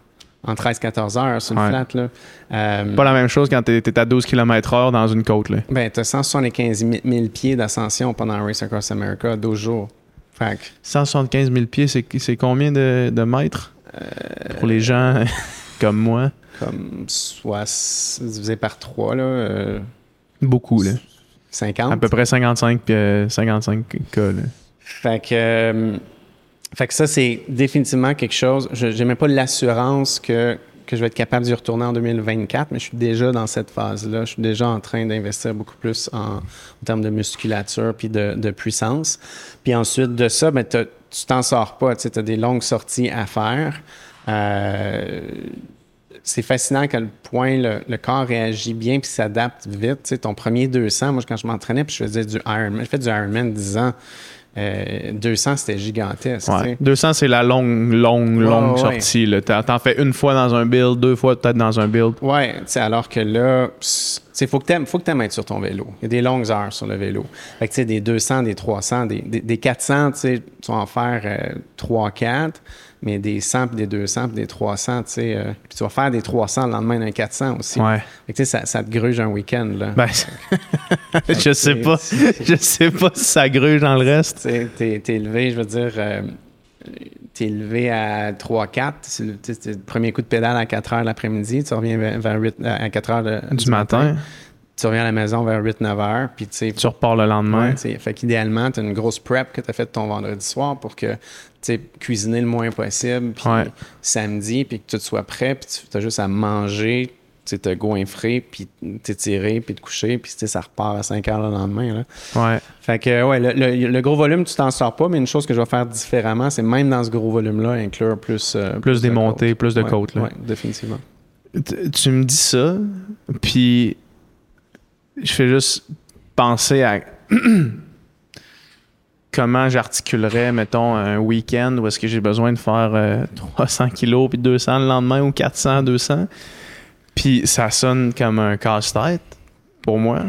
S2: en 13-14 heures sur une flat. Là.
S1: Euh, pas la même chose quand tu es, à 12 km/h dans une côte. Là.
S2: Ben, tu as 175 000 pieds d'ascension pendant Race Across America, 12 jours.
S1: Fait 175 000 pieds, c'est combien de, mètres? Euh, pour les gens comme moi?
S2: Comme soit divisé par 3. Là, euh,
S1: Beaucoup. Là.
S2: 50?
S1: À peu près 55, 55 cas.
S2: Fait que fait que ça, c'est définitivement quelque chose. Je n'ai même pas l'assurance que, que je vais être capable d'y retourner en 2024, mais je suis déjà dans cette phase-là. Je suis déjà en train d'investir beaucoup plus en, termes de musculature puis de, puissance. Puis ensuite de ça, ben, tu t'en sors pas. Tu as des longues sorties à faire. Euh, c'est fascinant à quel point le, corps réagit bien puis s'adapte vite. Ton premier 200, moi, quand je m'entraînais puis je faisais du Ironman, je fais du Ironman 10 ans. 200, euh, c'était gigantesque.
S1: 200, c'est la longue, longue, longue sortie. T'en fais une fois dans un build, deux fois peut-être dans un build.
S2: Ouais, alors que là, il faut que tu faut que aimes être sur ton vélo. Il y a des longues heures sur le vélo. Fait que, des 200, des 300, des, des, 400, tu vas en faire 3-4. Mais des 100 puis des 200 puis des 300, tu sais. Euh, puis tu vas faire des 300 le lendemain d'un 400 aussi.
S1: Ouais.
S2: tu sais, ça, ça, te gruge un week-end, là.
S1: Ben, je sais pas. je sais pas si ça gruge dans le reste.
S2: Tu t'es élevé, je veux dire, euh, t'es élevé à 3-4. C'est le, premier coup de pédale à 4 heures l'après-midi. Tu reviens vers 8, à 4 heures
S1: du, matin.
S2: Tu reviens à la maison vers 8-9 heures. Puis, tu
S1: repars le lendemain.
S2: Ouais, fait qu'idéalement, tu as une grosse prep que tu as faite ton vendredi soir pour que cuisiner le moins possible, puis samedi, puis que tout soit prêt, puis tu as juste à manger, te goinfrer, puis t'étirer, puis te coucher, puis ça repart à 5 heures le lendemain. Là.
S1: Ouais.
S2: Fait que, ouais, le, gros volume, tu t'en sors pas, mais une chose que je vais faire différemment, c'est même dans ce gros volume-là, inclure plus.
S1: Euh, plus, des montées, plus de côtes.
S2: Oui, définitivement.
S1: Tu me dis ça, puis je fais juste penser à comment j'articulerais, mettons, un week-end où est-ce que j'ai besoin de faire 300 euh, kilos puis 200 le lendemain ou 400, 200. Puis ça sonne comme un casse-tête pour moi.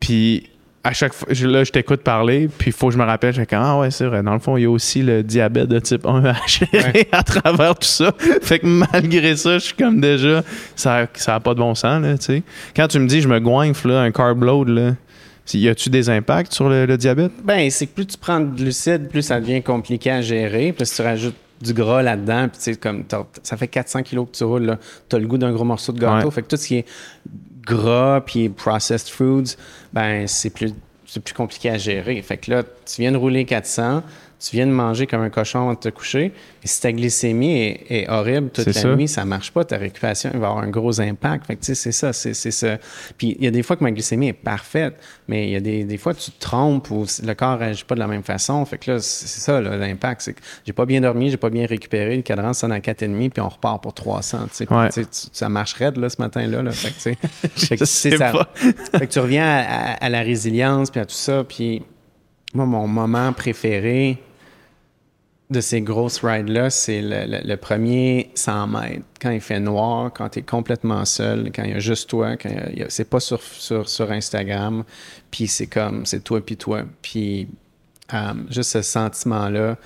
S1: Puis à chaque fois, là, je t'écoute parler, puis il faut que je me rappelle, je ah ouais, c'est vrai, dans le fond, il y a aussi le diabète de type 1 à gérer à travers tout ça. Fait que malgré ça, je suis comme déjà, ça n'a pas de bon sens, là, tu sais. Quand tu me dis, je me goinfle, là, un carb load, là, y a-tu des impacts sur le, diabète?
S2: Ben, c'est que plus tu prends de glucides, plus ça devient compliqué à gérer. Puis si tu rajoutes du gras là-dedans, puis tu sais, comme ça fait 400 kilos que tu roules, tu as le goût d'un gros morceau de gâteau. Fait que tout ce qui est gras puis processed foods, ben c'est plus, plus compliqué à gérer. Fait que là, tu viens de rouler 400, tu viens de manger comme un cochon avant de te coucher. Et si ta glycémie est, est horrible toute la
S1: ça.
S2: nuit, ça marche pas. Ta récupération il va avoir un gros impact. Fait que, tu sais, c'est ça. C'est, ça. Puis il y a des fois que ma glycémie est parfaite, mais il y a des, des fois tu te trompes ou le corps réagit pas de la même façon. Fait que là, c'est ça l'impact. C'est que j'ai pas bien dormi, j'ai pas bien récupéré. Le cadran sonne à 4,5 puis on repart pour 300. tu sais. Puis,
S1: Ouais.
S2: tu sais, tu- ça marche raide là, ce matin-là. Là. Fait que, tu sais, fait que,
S1: Je
S2: tu sais,
S1: sais
S2: ça-
S1: pas.
S2: fait que tu reviens à, à- à la résilience puis à tout ça. Puis moi, mon moment préféré de ces grosses rides-là, c'est le, le- le premier 100 mètres. Quand il fait noir, quand tu es complètement seul, quand il y a juste toi, quand c'est pas sur, sur, sur Instagram, puis c'est comme, c'est toi puis toi. Puis euh, juste ce sentiment-là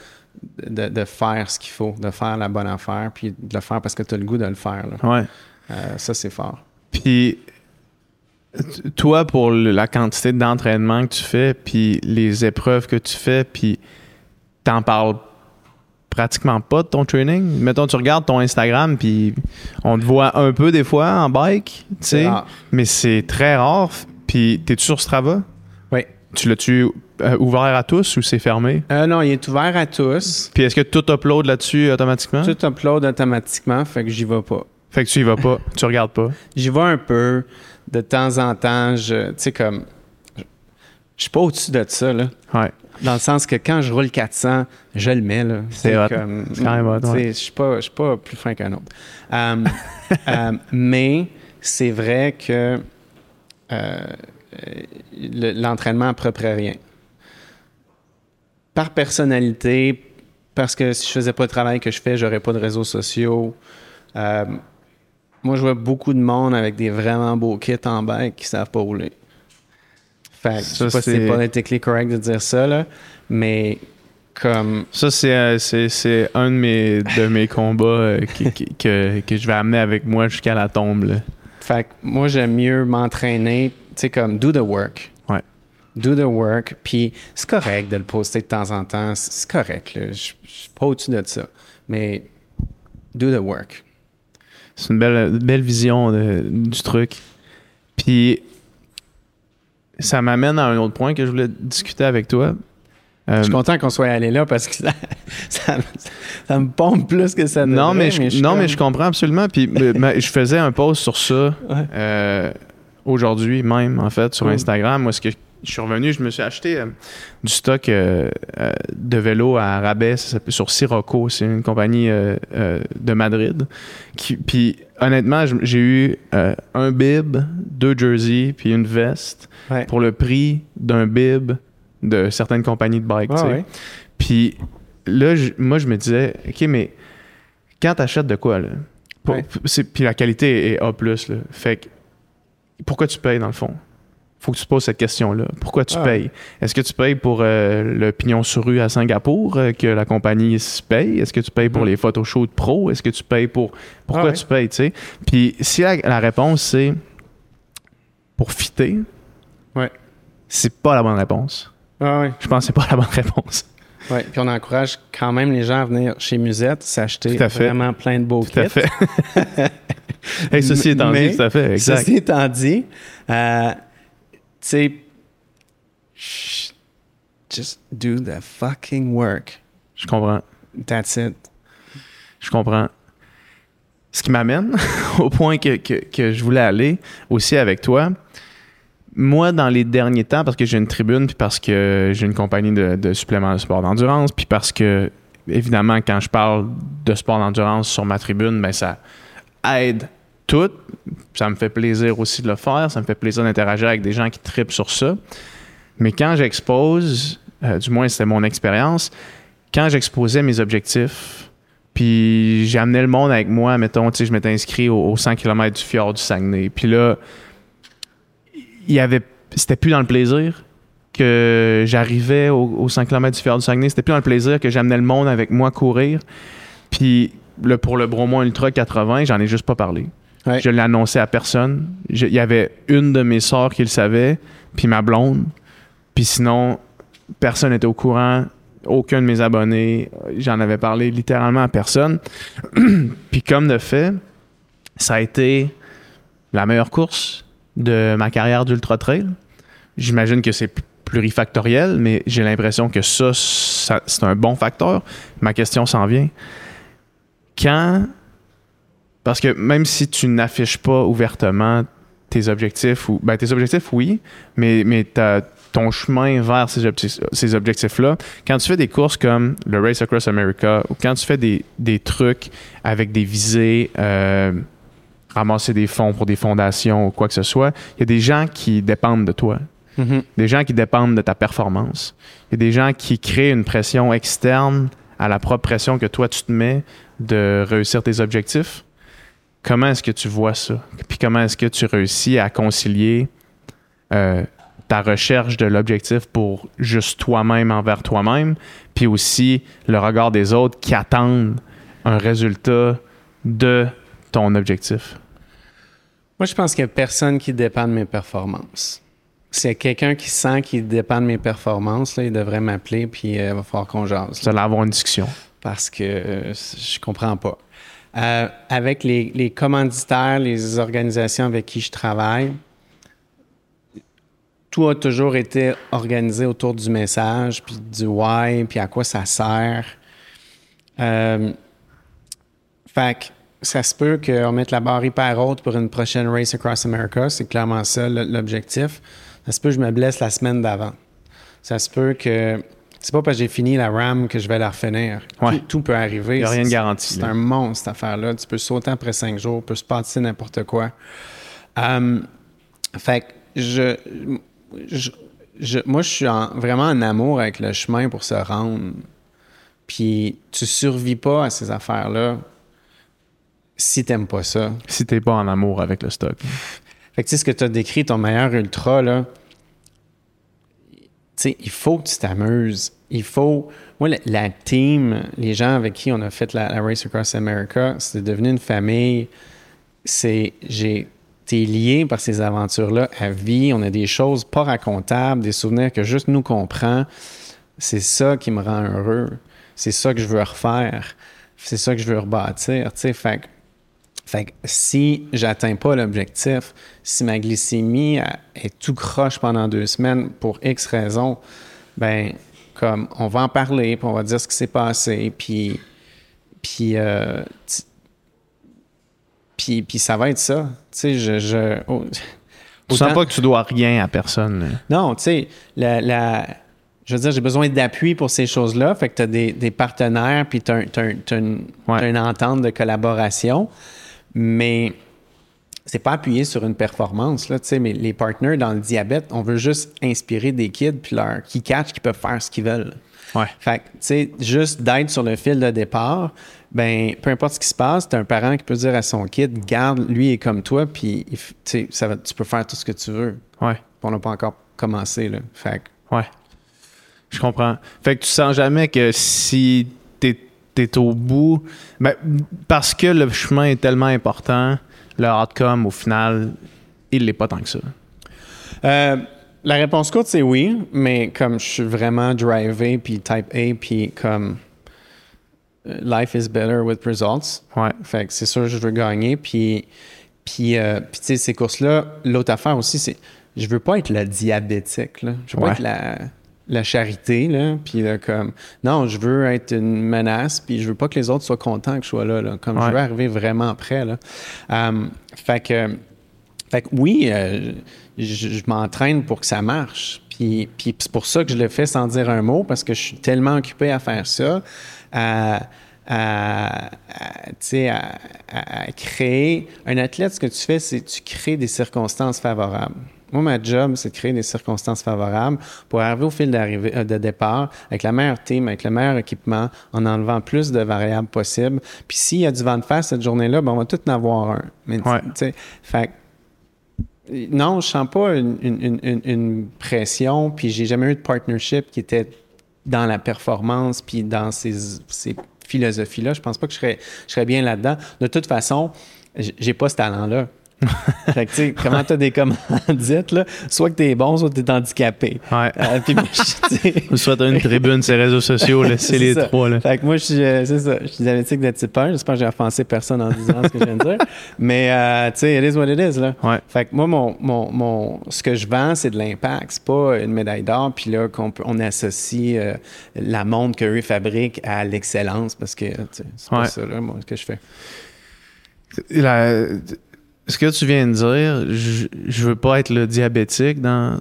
S2: de, de faire ce qu'il faut, de faire la bonne affaire, puis de le faire parce que tu as le goût de le faire. là.
S1: Ouais.
S2: Euh, ça, c'est fort.
S1: Puis, toi, pour la quantité d'entraînement que tu fais, puis les épreuves que tu fais, puis t'en parles pratiquement pas de ton training. Mettons, tu regardes ton Instagram, puis on te voit un peu des fois en bike, tu sais, mais c'est très rare. Puis, t'es-tu sur Strava?
S2: Oui.
S1: Tu l'as-tu euh, ouvert à tous ou c'est fermé?
S2: Euh, non, il est ouvert à tous.
S1: Puis, est-ce que tout upload là-dessus automatiquement?
S2: Tout upload automatiquement, fait que j'y vais pas.
S1: Fait que tu y vas pas, tu regardes pas.
S2: J'y vais un peu. De temps en temps, je, tu sais, comme. Je je suis pas au-dessus de ça, là.
S1: Ouais.
S2: Dans le sens que quand je roule 400, je le mets, là.
S1: C'est hot. C'est quand même hot.
S2: Je suis pas, je suis pas plus fin qu'un autre. Euh, euh, mais c'est vrai que euh, le- l'entraînement à près rien. Par personnalité, parce que si je faisais pas le travail que je fais, j'aurais pas de réseaux sociaux. Euh, moi, je vois beaucoup de monde avec des vraiment beaux kits en bike qui savent pas rouler. Fait que, je sais
S1: Ça,
S2: pas si c'est politically correct de dire ça, là, mais comme
S1: Ça, c'est, euh, c'est, un de mes, de mes combats euh, qui- qui- que, que je vais amener avec moi jusqu'à la tombe. là.
S2: Fait que moi, j'aime mieux m'entraîner, tu sais, comme do the work.
S1: Ouais.
S2: Do the work. Puis c'est correct de le poster de temps en temps. C'est correct, là. Je suis pas au-dessus de ça. Mais do the work.
S1: C'est une belle, belle vision de- du truc. Puis, ça m'amène à un autre point que je voulais discuter avec toi. Euh,
S2: Je suis content qu'on soit allé là parce que ça, ça, ça me pompe plus que ça
S1: non,
S2: devrait,
S1: mais, je, non
S2: comme-
S1: mais je comprends absolument. Puis, je faisais un post sur ça
S2: Ouais.
S1: euh, aujourd'hui même, en fait, sur
S2: Cool.
S1: Instagram. Moi, ce que je suis revenu, je me suis acheté euh, du stock euh, euh, de vélo à rabais ça sur Sirocco. C'est une compagnie euh, euh, de Madrid. Qui- Puis, honnêtement, j'ai eu euh, un bib, deux jerseys, puis une veste
S2: Ouais.
S1: pour le prix d'un bib de certaines compagnies de bike.
S2: Ouais, ouais.
S1: Puis là, moi, je me disais, OK, mais quand t'achètes de quoi, là? Pour- Puis la qualité est A. Là. Fait que pourquoi tu payes dans le fond? Faut que tu te poses cette question-là. Pourquoi tu
S2: Ah.
S1: payes? Est-ce que tu payes pour euh, le pignon sur rue à Singapour euh, que la compagnie se paye? Est-ce que tu payes pour
S2: Mhm.
S1: les photoshoots pro? Est-ce que tu payes pour. Pourquoi
S2: Ah ouais.
S1: tu payes, tu sais? Puis si la, la réponse c'est pour fitter,
S2: Ouais.
S1: c'est pas la bonne réponse.
S2: Ouais, ouais.
S1: Je pense que c'est pas la bonne réponse.
S2: Ouais. Puis on encourage quand même les gens à venir chez Musette, s'acheter
S1: à
S2: vraiment plein de beaux
S1: Tout à
S2: kits.
S1: fait. hey, ceci étant dit, tout à fait. Exact.
S2: Ceci étant dit, euh, sais, just do the fucking work.
S1: Je comprends.
S2: That's it.
S1: Je comprends. Ce qui m'amène au point que, que- que je voulais aller aussi avec toi. Moi, dans les derniers temps, parce que j'ai une tribune, puis parce que j'ai une compagnie de, de suppléments de sport d'endurance, puis parce que, évidemment, quand je parle de sport d'endurance sur ma tribune, ben ça aide tout. Ça me fait plaisir aussi de le faire. Ça me fait plaisir d'interagir avec des gens qui tripent sur ça. Mais quand j'expose, euh, du moins c'était mon expérience, quand j'exposais mes objectifs, puis j'amenais le monde avec moi, mettons, tu sais, je m'étais inscrit au, au 100 km du fjord du Saguenay. Puis là, il y avait, c'était plus dans le plaisir que j'arrivais au, au 100 km du fjord du Saguenay. C'était plus dans le plaisir que j'amenais le monde avec moi courir. Puis le, pour le Bromont Ultra 80, j'en ai juste pas parlé. Je l'ai annoncé à personne. Il y avait une de mes sœurs qui le savait, puis ma blonde. Puis sinon, personne n'était au courant. Aucun de mes abonnés. J'en avais parlé littéralement à personne. puis comme de fait, ça a été la meilleure course de ma carrière d'ultra trail. J'imagine que c'est plurifactoriel, mais j'ai l'impression que ça, ça c'est un bon facteur. Ma question s'en vient. Quand. Parce que même si tu n'affiches pas ouvertement tes objectifs, ou ben, tes objectifs, oui, mais, mais ton chemin vers ces, objectifs, ces objectifs-là, quand tu fais des courses comme le Race Across America, ou quand tu fais des, des trucs avec des visées, euh, ramasser des fonds pour des fondations ou quoi que ce soit, il y a des gens qui dépendent de toi.
S2: Mm-hmm.
S1: Des gens qui dépendent de ta performance. Il y a des gens qui créent une pression externe à la propre pression que toi tu te mets de réussir tes objectifs. Comment est-ce que tu vois ça? Puis comment est-ce que tu réussis à concilier euh, ta recherche de l'objectif pour juste toi-même envers toi-même, puis aussi le regard des autres qui attendent un résultat de ton objectif?
S2: Moi, je pense qu'il n'y a personne qui dépend de mes performances. S'il y a quelqu'un qui sent qu'il dépend de mes performances, là, il devrait m'appeler, puis euh, il va falloir qu'on jase.
S1: Vous allez avoir une discussion.
S2: Parce que euh, je comprends pas. Euh, avec les, commanditaires, les organisations avec qui je travaille, tout a toujours été organisé autour du message, puis du why, puis à quoi ça sert. Euh, fait que ça se peut qu'on mette la barre hyper haute pour une prochaine Race Across America. C'est clairement ça l'objectif. Ça se peut que je me blesse la semaine d'avant. Ça se peut que. C'est pas parce que j'ai fini la RAM que je vais la refinir. Tout, peut arriver.
S1: Il n'y a rien de garanti.
S2: C'est un monstre, cette affaire-là. Tu peux sauter après cinq jours, peut se passer n'importe quoi. Um, fait que je, je, moi, je suis vraiment en amour avec le chemin pour se rendre. Puis tu survis pas à ces affaires-là si t'aimes pas ça.
S1: Si t'es pas en amour avec le stock.
S2: Fait que tu sais, ce que tu as décrit, ton meilleur ultra, là, sais, il faut que tu t'amuses. Il faut. Moi, la, team, les gens avec qui on a fait la, Race Across America, c'est devenu une famille. C'est. J'ai. T'es lié par ces aventures-là à vie. On a des choses pas racontables, des souvenirs que juste nous comprend. C'est ça qui me rend heureux. C'est ça que je veux refaire. C'est ça que je veux rebâtir. Tu sais, fait fait que si j'atteins pas l'objectif, si ma glycémie est tout croche pendant deux semaines pour X raisons, ben comme on va en parler, puis on va dire ce qui s'est passé, puis puis, euh, puis puis ça va être ça. Tu sais, je, je oh,
S1: sens pas que tu dois rien à personne.
S2: Non, tu sais, la, la, je veux dire, j'ai besoin d'appui pour ces choses-là. Fait que tu as des, des, partenaires, puis tu as, une, entente de collaboration mais c'est pas appuyé sur une performance là, mais les partenaires dans le diabète, on veut juste inspirer des kids puis leur qui catch qui peuvent faire ce qu'ils veulent.
S1: Ouais.
S2: Fait tu sais, juste d'être sur le fil de départ, ben peu importe ce qui se passe, tu un parent qui peut dire à son kid, garde, lui est comme toi, puis tu tu peux faire tout ce que tu veux.
S1: Ouais.
S2: On n'a pas encore commencé là. Fait
S1: Ouais. Je comprends. Fait que tu sens jamais que si t'es au bout. Ben, parce que le chemin est tellement important, le outcome, au final, il l'est pas tant que ça.
S2: Euh, la réponse courte, c'est oui, mais comme je suis vraiment drivé, puis type A, puis comme euh, life is better with results.
S1: Ouais.
S2: Fait que c'est sûr, je veux gagner. Puis, puis, euh, puis tu sais, ces courses-là, l'autre affaire aussi, c'est je veux pas être le diabétique. Là. Je veux pas être la, la charité, là, puis comme, non, je veux être une menace, puis je veux pas que les autres soient contents que je sois là, là comme je veux arriver vraiment près, là. Um, fait que, fait que oui, euh, je, m'entraîne pour que ça marche, puis, puis c'est pour ça que je le fais sans dire un mot, parce que je suis tellement occupé à faire ça, à, à, à, à créer, un athlète, ce que tu fais, c'est tu crées des circonstances favorables. Moi, ma job, c'est de créer des circonstances favorables pour arriver au fil euh, de départ avec la meilleure team, avec le meilleur équipement, en enlevant plus de variables possibles. Puis s'il y a du vent de face cette journée-là, ben, on va tout en avoir un.
S1: Mais,
S2: fait non, je sens pas une, pression, puis j'ai jamais eu de partnership qui était dans la performance, puis dans ces, ces philosophies-là. Je pense pas que je serais, je serais bien là-dedans. De toute façon, j'ai pas ce talent-là fait que, tu sais, comment t'as des commandites, là? Soit que t'es bon, soit que t'es handicapé.
S1: Ouais.
S2: Euh, puis moi, je- tu sais,
S1: Ou soit t'as une tribune sur les réseaux sociaux, là, c'est les
S2: ça.
S1: trois. Là.
S2: Fait que moi, je suis, euh, c'est ça, je suis diabétique de type 1. J'espère que j'ai offensé personne en disant ce que je viens de dire. Mais, euh, tu sais, it is what it is, là.
S1: Ouais.
S2: Fait que moi, mon, mon, mon- ce que je vends, c'est de l'impact. C'est pas une médaille d'or. Puis là, qu'on peut- on associe euh, la montre qu'eux fabriquent à l'excellence parce que, tu sais, c'est pas
S1: Ouais.
S2: ça, là, moi, ce que je fais.
S1: La- ce que tu viens de dire, je, je veux pas être le diabétique dans,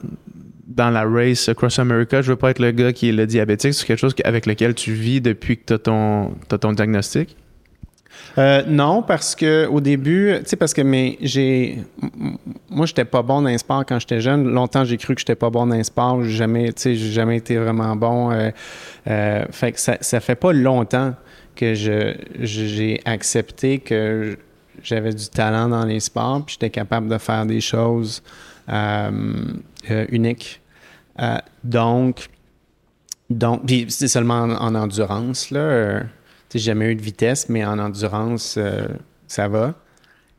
S1: dans la race Across America. Je veux pas être le gars qui est le diabétique. C'est quelque chose avec lequel tu vis depuis que tu as ton, t'as ton diagnostic?
S2: Euh, non, parce que au début, tu sais, parce que mais j'ai, moi, j'étais pas bon dans les sports quand j'étais jeune. Longtemps, j'ai cru que j'étais pas bon dans les sports. J'ai jamais, tu sais, j'ai jamais été vraiment bon. Euh, euh, fait que ça, ça fait pas longtemps que j'ai accepté que j'avais du talent dans les sports, puis j'étais capable de faire des choses euh, euh, uniques. Euh, donc, donc, puis c'est seulement en, en endurance, là. j'ai jamais eu de vitesse, mais en endurance, ça va.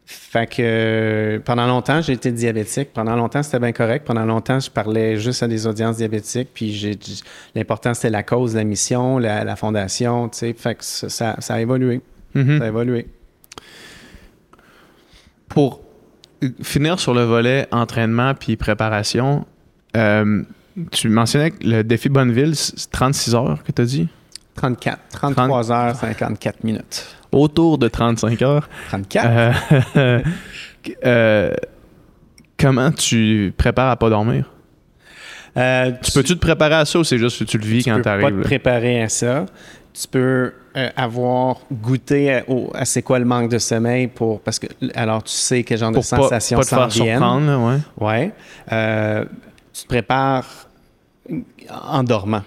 S2: Fait que pendant longtemps, j'ai été diabétique. Pendant longtemps, c'était bien correct. Pendant longtemps, je parlais juste à des audiences diabétiques. Puis l'important, c'était la cause, la mission, la, la fondation. Tu sais, fait que ça, ça, a évolué.
S1: Mhm.
S2: Ça a évolué.
S1: Pour finir sur le volet entraînement puis préparation, euh, tu mentionnais que le défi Bonneville, c'est 36 heures que tu as dit?
S2: 34, 33 heures, 54 minutes.
S1: Autour de 35 heures.
S2: 34?
S1: Euh, euh, comment tu prépares à pas dormir?
S2: Euh,
S1: Tu peux-tu te préparer à ça ou c'est juste que tu le vis
S2: tu
S1: quand
S2: peux
S1: tu
S2: pas
S1: arrives?
S2: te préparer à ça. Tu peux euh, avoir goûté à, c'est quoi le manque de sommeil pour parce que alors tu sais quel genre de
S1: Pour pas,
S2: sensations
S1: pas te
S2: s'en
S1: faire
S2: viennent.
S1: surprendre, là, ouais.
S2: Ouais. Euh, tu te prépares en dormant.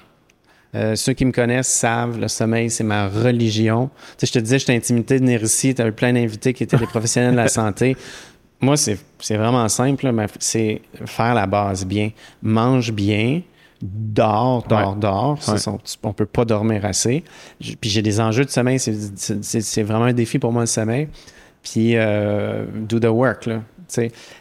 S2: Euh, ceux qui me connaissent savent, le sommeil, c'est ma religion. Tu sais, je te disais, j'étais intimidé de venir ici. Tu eu plein d'invités qui étaient des professionnels de la santé. Moi, c'est vraiment simple, mais c'est faire la base bien. Mange bien, dors, dors,
S1: Ouais.
S2: dors.
S1: Ouais.
S2: on peut pas dormir assez. Puis j'ai des enjeux de sommeil. C'est vraiment un défi pour moi, le sommeil. Puis euh, do the work, là.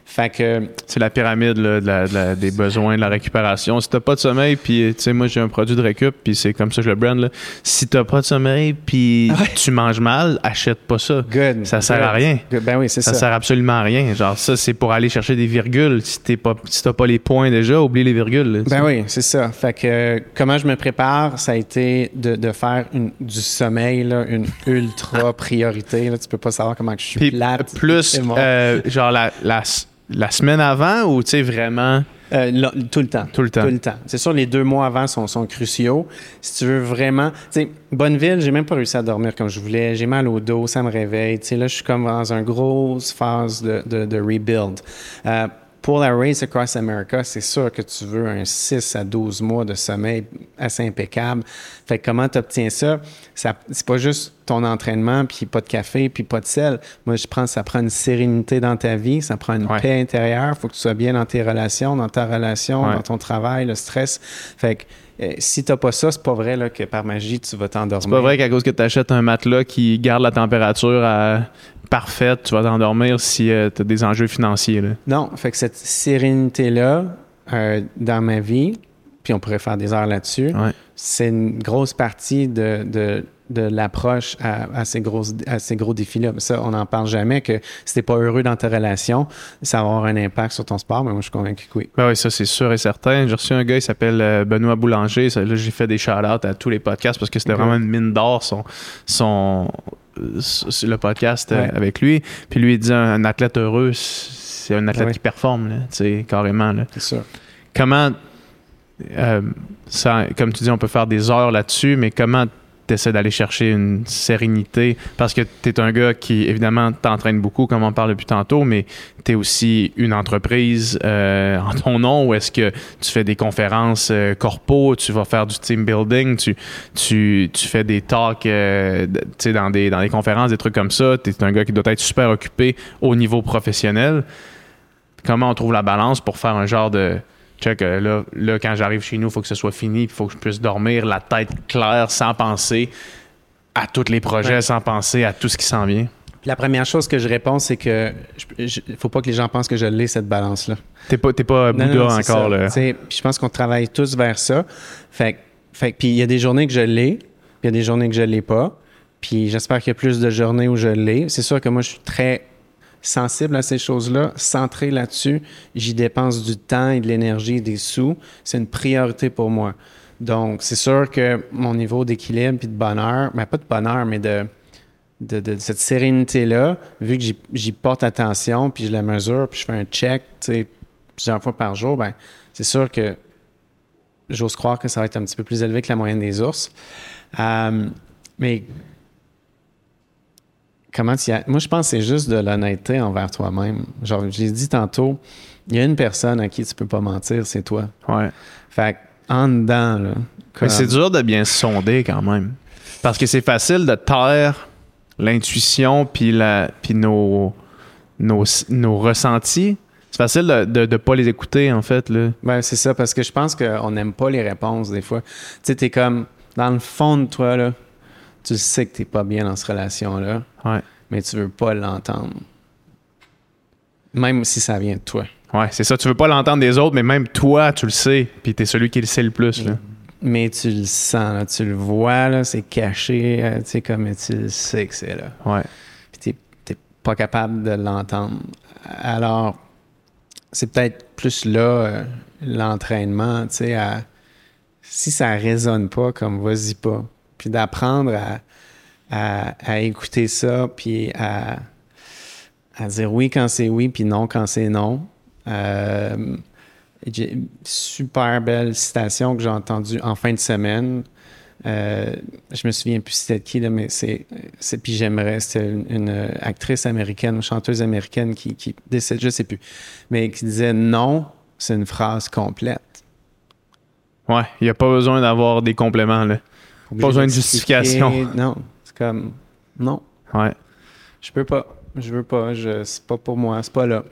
S2: Fait que
S1: C'est la pyramide là, de la- de la- des besoins, de la récupération. Si t'as pas de sommeil, puis tu sais, moi j'ai un produit de récup, puis c'est comme ça que je le brand. Là. Si t'as pas de sommeil, puis tu manges mal, achète pas ça.
S2: good.
S1: Ça sert à rien.
S2: good. Ben oui, c'est
S1: Ça,
S2: ça.
S1: sert absolument à rien. Genre, ça, c'est pour aller chercher des virgules. Si t'es pas, si t'as pas les points déjà, oublie les virgules. là,
S2: Ben oui, c'est ça. Fait que euh, comment je me prépare, ça a été de, de faire une- du sommeil là, une ultra priorité. Là. Tu peux pas savoir comment que je suis plate.
S1: plus, euh, genre, la, la, la semaine avant ou, tu sais, vraiment?
S2: Euh, là, tout le temps.
S1: tout le temps.
S2: Tout le temps. C'est sûr, les deux mois avant sont, sont cruciaux. Si tu veux vraiment. Tu sais, Bonneville, j'ai même pas réussi à dormir comme je voulais. J'ai mal au dos, ça me réveille. Tu sais, là, je suis comme dans une grosse phase de, de, de rebuild. Euh, pour la Race Across America, c'est sûr que tu veux un 6 à 12 mois de sommeil assez impeccable. Fait que comment tu obtiens ça? ça c'est pas juste ton entraînement, puis pas de café, puis pas de sel. Moi, je pense que ça prend une sérénité dans ta vie, ça prend une
S1: Ouais.
S2: paix intérieure. faut que tu sois bien dans tes relations, dans ta relation,
S1: Ouais.
S2: dans ton travail, le stress. Fait que euh, si t'as pas ça, c'est pas vrai là, que par magie, tu vas t'endormir.
S1: C'est pas vrai qu'à cause que tu achètes un matelas qui garde la température à- parfaite, tu vas t'endormir si tu as des enjeux financiers. Là.
S2: Non, fait que cette sérénité-là, euh, dans ma vie, puis on pourrait faire des heures là-dessus,
S1: Ouais.
S2: c'est une grosse partie de, de, de l'approche à, à ces, grosses, à ces gros défis-là. Ça, on n'en parle jamais que si t'es pas heureux dans ta relation, ça va avoir un impact sur ton sport, mais moi, je suis convaincu que oui.
S1: Ben oui, ça c'est sûr et certain. J'ai reçu un gars, il s'appelle euh, Benoît Boulanger. Ça, là, j'ai fait des shout-outs à tous les podcasts parce que c'était vraiment une mine d'or son, le podcast euh,
S2: Ouais.
S1: avec lui. Puis lui, il dit un, un athlète heureux, c'est un athlète
S2: Ouais.
S1: qui performe, là, carrément. Là.
S2: C'est sûr.
S1: Comment, euh, ça, comme tu dis, on peut faire des heures là-dessus, mais comment tu essaies d'aller chercher une sérénité? Parce que tu es un gars qui, évidemment, t'entraîne beaucoup, comme on parle depuis tantôt, mais tu es aussi une entreprise euh, en ton nom ou est-ce que tu fais des conférences euh, corpo, tu vas faire du team building, tu, tu, fais des talks euh, dans, des, dans des conférences, des trucs comme ça. Tu es un gars qui doit être super occupé au niveau professionnel comment on trouve la balance pour faire un genre de check là, là quand j'arrive chez nous, il faut que ce soit fini, il faut que je puisse dormir la tête claire sans penser à tous les projets,
S2: Ouais.
S1: sans penser à tout ce qui s'en vient.
S2: la première chose que je réponds, c'est que il faut pas que les gens pensent que je l'ai, cette balance-là.
S1: T'es pas, t'es pas Bouddha encore. Là.
S2: Je pense qu'on travaille tous vers ça. Fait, fait puis il y a des journées que je l'ai, puis il y a des journées que je l'ai pas. Puis j'espère qu'il y a plus de journées où je l'ai. C'est sûr que moi, je suis très sensible à ces choses-là, centré là-dessus. J'y dépense du temps et de l'énergie des sous. C'est une priorité pour moi. Donc, c'est sûr que mon niveau d'équilibre puis de bonheur, mais ben, pas de bonheur, mais de, de, cette sérénité-là, vu que j'y porte attention, puis je la mesure, puis je fais un check plusieurs fois par jour, ben, c'est sûr que j'ose croire que ça va être un petit peu plus élevé que la moyenne des ours. Euh, mais comment tu Moi, je pense que c'est juste de l'honnêteté envers toi-même. Genre, j'ai dit tantôt, il y a une personne à qui tu peux pas mentir, c'est toi.
S1: Ouais.
S2: Fait en dedans, là.
S1: Mais c'est dur de bien sonder quand même. Parce que c'est facile de taire l'intuition puis la puis nos, nos, nos ressentis. C'est facile de ne pas les écouter, en fait. Là.
S2: Ben, c'est ça, parce que je pense qu'on n'aime pas les réponses, des fois. Tu sais, t'es comme, dans le fond de toi, là, tu sais que t'es pas bien dans cette relation-là,
S1: ouais.
S2: mais tu veux pas l'entendre. Même si ça vient de toi.
S1: Ouais, c'est ça. Tu veux pas l'entendre des autres, mais même toi, tu le sais. Puis t'es celui qui le sait le plus. Là.
S2: Mais tu le sens, tu le vois, là, c'est caché, euh, tu sais, comme tu le sais que c'est là.
S1: Ouais.
S2: Puis t'es pas capable de l'entendre. Alors, c'est peut-être plus là euh, l'entraînement, tu sais, si ça résonne pas, comme vas-y pas. Puis d'apprendre à, à, écouter ça, puis à, à dire oui quand c'est oui, puis non quand c'est non. Euh, super belle citation que j'ai entendue en fin de semaine. Euh, je me souviens plus c'était qui, là, mais c'est, puis j'aimerais. C'était une, actrice américaine, une chanteuse américaine qui, qui décède, je sais plus, mais qui disait non, c'est une phrase complète.
S1: Ouais, il n'y a pas besoin d'avoir des compléments, là. Pas besoin de justification.
S2: Non, c'est comme non.
S1: Ouais.
S2: Je peux pas. Je veux pas. Je, c'est pas pour moi. C'est pas là.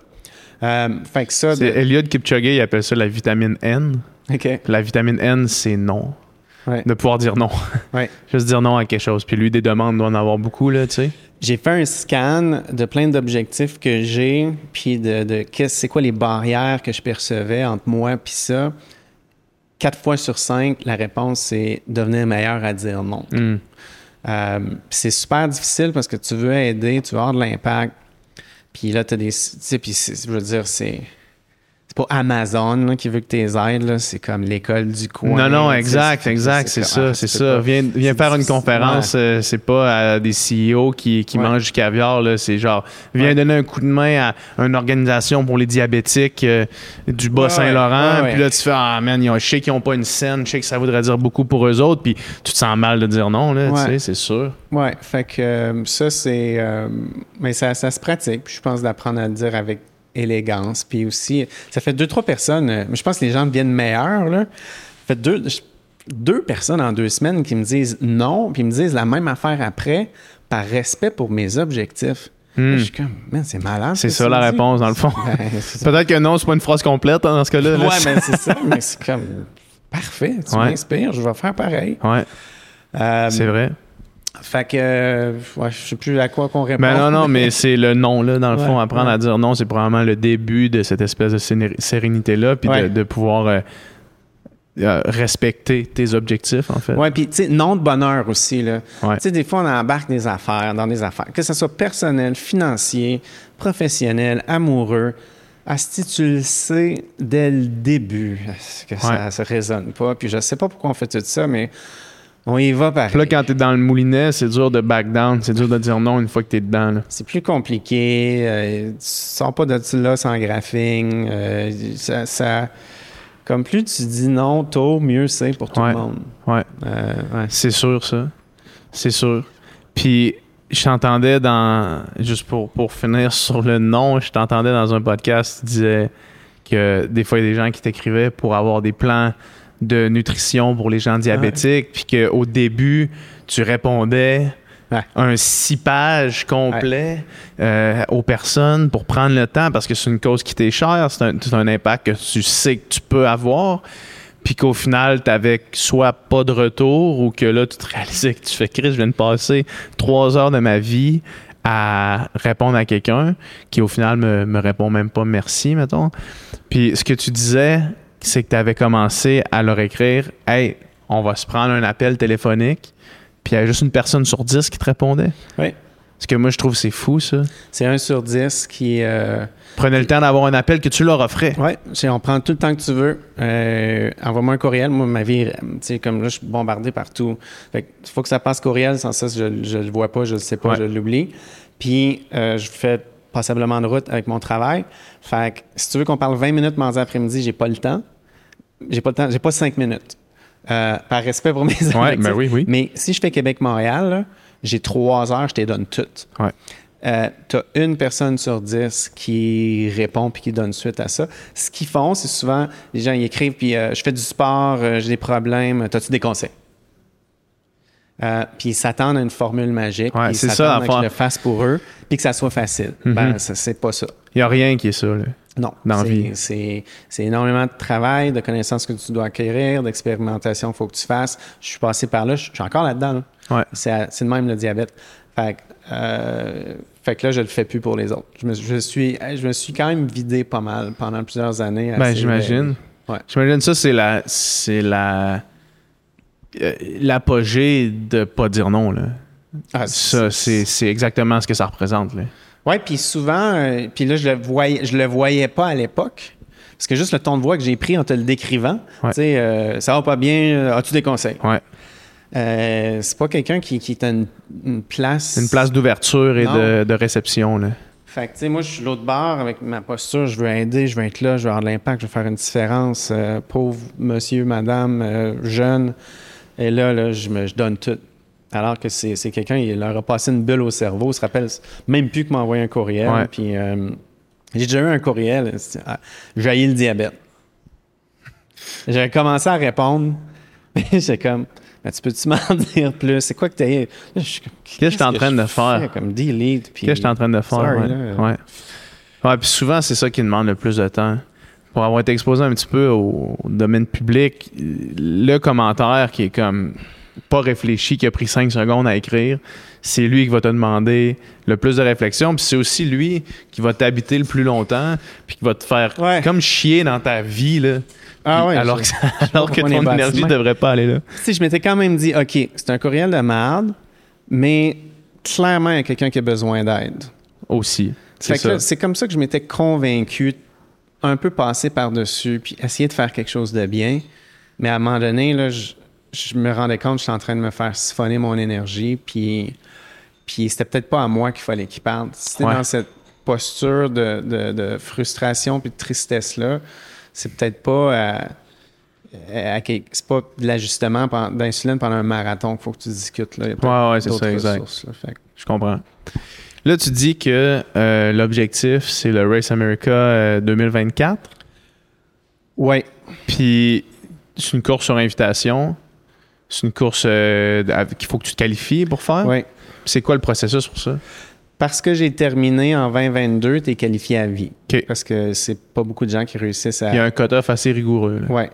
S2: Euh, fait que ça.
S1: Eliud Kipchoge, il appelle ça la vitamine N.
S2: OK.
S1: La vitamine N, c'est non. De pouvoir dire non.
S2: Ouais.
S1: Juste dire non à quelque chose. Puis lui, des demandes doit en avoir beaucoup, là, tu sais.
S2: J'ai fait un scan de plein d'objectifs que j'ai, puis de, de c'est quoi les barrières que je percevais entre moi puis ça. Quatre fois sur cinq, la réponse, c'est devenir meilleur à dire non.
S1: Hmm.
S2: Euh, c'est super difficile parce que tu veux aider, tu veux avoir de l'impact, puis là, tu as des. Tu sais, puis je veux dire, c'est. Pas Amazon qui veut que tu les aides, c'est comme l'école du coin.
S1: Non, non, exact, exact, c'est ça, c'est ça. Viens, viens faire une conférence, euh, c'est pas à des CEO qui, qui mangent du caviar, c'est genre, viens donner un coup de main à une organisation pour les diabétiques euh, du Bas-Saint-Laurent, puis là, tu fais, ah man, je sais qu'ils n'ont pas une scène, je sais que ça voudrait dire beaucoup pour eux autres, puis tu te sens mal de dire non, là, tu sais, c'est sûr.
S2: Ouais, fait que euh, ça, c'est. mais ça, ça se pratique, puis je pense d'apprendre à le dire avec élégance. Puis aussi, ça fait deux, trois personnes. Euh, je pense que les gens deviennent meilleurs. Là. Ça fait deux, deux personnes en deux semaines qui me disent non, puis me disent la même affaire après, par respect pour mes objectifs.
S1: Hmm.
S2: Je suis comme, man, c'est malade.
S1: C'est ça la réponse, dans le fond. Ben, Peut-être que non, c'est pas une phrase complète hein, dans ce cas-là.
S2: Ouais, mais c'est ça. Mais c'est comme, parfait, tu m'inspires, je vais faire pareil.
S1: Ouais.
S2: Euh,
S1: c'est vrai.
S2: Fait que, euh, ouais, je sais plus à quoi qu'on répond.
S1: Ben non, non, mais c'est le non, là, dans le fond. Apprendre à dire non, c'est probablement le début de cette espèce de sérénité-là, puis de, pouvoir euh, euh, respecter tes objectifs, en fait.
S2: Oui, puis, tu sais, non de bonheur aussi, là. Tu sais, des fois, on embarque des affaires, dans des affaires, que ce soit personnel, financier, professionnel, amoureux. Asti, tu le sais dès le début que ça ne résonne pas? Puis je sais pas pourquoi on fait tout ça, mais on y va pareil.
S1: là, quand t'es dans le moulinet, c'est dur de back down. C'est dur de dire non une fois que t'es dedans.
S2: C'est plus compliqué. Euh, tu sors pas de là sans graphing. Euh, ça, Comme plus tu dis non tôt, mieux c'est pour tout le monde.
S1: Ouais.
S2: Euh,
S1: ouais. C'est sûr, ça. C'est sûr. Puis, je t'entendais dans. Juste pour, pour finir sur le non, je t'entendais dans un podcast qui disait que des fois, il y a des gens qui t'écrivaient pour avoir des plans de nutrition pour les gens diabétiques, puis qu'au début, tu répondais un six pages complet euh, aux personnes pour prendre le temps parce que c'est une cause qui t'est chère, c'est un, impact que tu sais que tu peux avoir. Puis qu'au final, tu n'avais soit pas de retour ou que là, tu te réalisais que tu fais Chris, je viens de passer trois heures de ma vie à répondre à quelqu'un qui au final me, me répond même pas merci, mettons. Puis ce que tu disais, c'est que tu avais commencé à leur écrire Hey, on va se prendre un appel téléphonique, puis il y avait juste une personne sur dix qui te répondait.
S2: Oui.
S1: Ce que moi, je trouve c'est fou, ça.
S2: C'est un sur dix qui. Euh,
S1: Prenez le temps d'avoir un appel que tu leur offrais.
S2: Oui, on prend tout le temps que tu veux. Euh, envoie-moi un courriel. Moi, ma vie, tu sais, comme là, je suis bombardé partout. Fait que, faut que ça passe courriel. Sans ça, je ne le vois pas, je ne le sais pas, je l'oublie. Puis, euh, je fais passablement de route avec mon travail. Fait que, si tu veux qu'on parle 20 minutes mardi après-midi, j'ai pas le temps. J'ai pas le temps, j'ai pas 5 minutes. par respect pour mes
S1: amis. Ben oui, oui.
S2: Mais si je fais Québec-Montréal, j'ai trois heures, je te donne toutes.
S1: Ouais.
S2: Euh, tu as une personne sur dix qui répond puis qui donne suite à ça. Ce qu'ils font, c'est souvent, les gens ils écrivent, puis euh, je fais du sport, euh, j'ai des problèmes, as-tu des conseils? puis ils s'attendent à une formule magique.
S1: Ouais,
S2: à que je le fasse pour eux, puis que ça soit facile.
S1: Mm-hmm.
S2: Ben, c'est pas ça.
S1: Il n'y a rien qui est ça, là.
S2: Non. C'est énormément de travail, de connaissances que tu dois acquérir, d'expérimentation qu'il faut que tu fasses. Je suis passé par là, je suis encore là-dedans.
S1: Ouais.
S2: C'est de même le diabète. Fait, euh, fait que là, je le fais plus pour les autres. Je me, je suis, je me suis quand même vidé pas mal pendant plusieurs années.
S1: Ben, j'imagine.
S2: Ouais.
S1: J'imagine ça, c'est la. C'est la. Euh, l'apogée de pas dire non, là.
S2: Ah,
S1: ça, c'est exactement ce que ça représente, là.
S2: Oui, puis souvent, euh, puis là, je le voyais, je le voyais pas à l'époque. Parce que juste le ton de voix que j'ai pris en te le décrivant, tu sais, euh, ça va pas bien, as-tu des conseils?
S1: Ouais.
S2: Euh, c'est pas quelqu'un qui, qui a une, place.
S1: Une place d'ouverture et de, de, réception, là.
S2: Fait que, tu sais, moi, je suis l'autre bord avec ma posture, je veux aider, je veux être là, je veux avoir de l'impact, je veux faire une différence. pauvre monsieur, madame, jeune. Et là, là, je, me, je donne tout. Alors que c'est, quelqu'un, il leur a passé une bulle au cerveau, il se rappelle même plus que m'a envoyé un courriel. Puis euh, j'ai déjà eu un courriel, ah, j'ai le diabète. J'ai commencé à répondre, j'ai comme, mais tu peux-tu m'en dire plus? C'est quoi que tu as.
S1: Qu'est-ce que je suis en train de faire?
S2: Comme delete.
S1: Qu'est-ce que je suis en train de faire? ouais. ouais. puis souvent, c'est ça qui demande le plus de temps. Pour avoir été exposé un petit peu au domaine public, le commentaire qui est comme pas réfléchi, qui a pris cinq secondes à écrire, c'est lui qui va te demander le plus de réflexion. Puis c'est aussi lui qui va t'habiter le plus longtemps, puis qui va te faire comme chier dans ta vie. Là.
S2: Ah ouais,
S1: alors, que, alors que ton énergie ne devrait pas aller là.
S2: Si je m'étais quand même dit, OK, c'est un courriel de merde, mais clairement, il y a quelqu'un qui a besoin d'aide.
S1: Aussi.
S2: C'est comme ça que je m'étais convaincu, un peu passer par-dessus, puis essayer de faire quelque chose de bien. Mais à un moment donné, là, je, je me rendais compte que j'étais en train de me faire siphonner mon énergie, puis, puis c'était peut-être pas à moi qu'il fallait qu'il parle. C'était dans cette posture de, frustration puis de tristesse-là, c'est peut-être pas c'est pas de l'ajustement d'insuline pendant un marathon qu'il faut que tu discutes. Là.
S1: ouais, ouais, c'est ça, exact. Je comprends. Là, tu dis que euh, l'objectif, c'est le Race America 2024. Euh,
S2: oui.
S1: Puis, c'est une course sur invitation. C'est une course euh, qu'il faut que tu te qualifies pour faire?
S2: Oui.
S1: C'est quoi le processus pour ça?
S2: Parce que j'ai terminé en 2022, tu es qualifié à vie. Parce que c'est pas beaucoup de gens qui réussissent à.
S1: Il y a un cut-off assez rigoureux.
S2: Oui.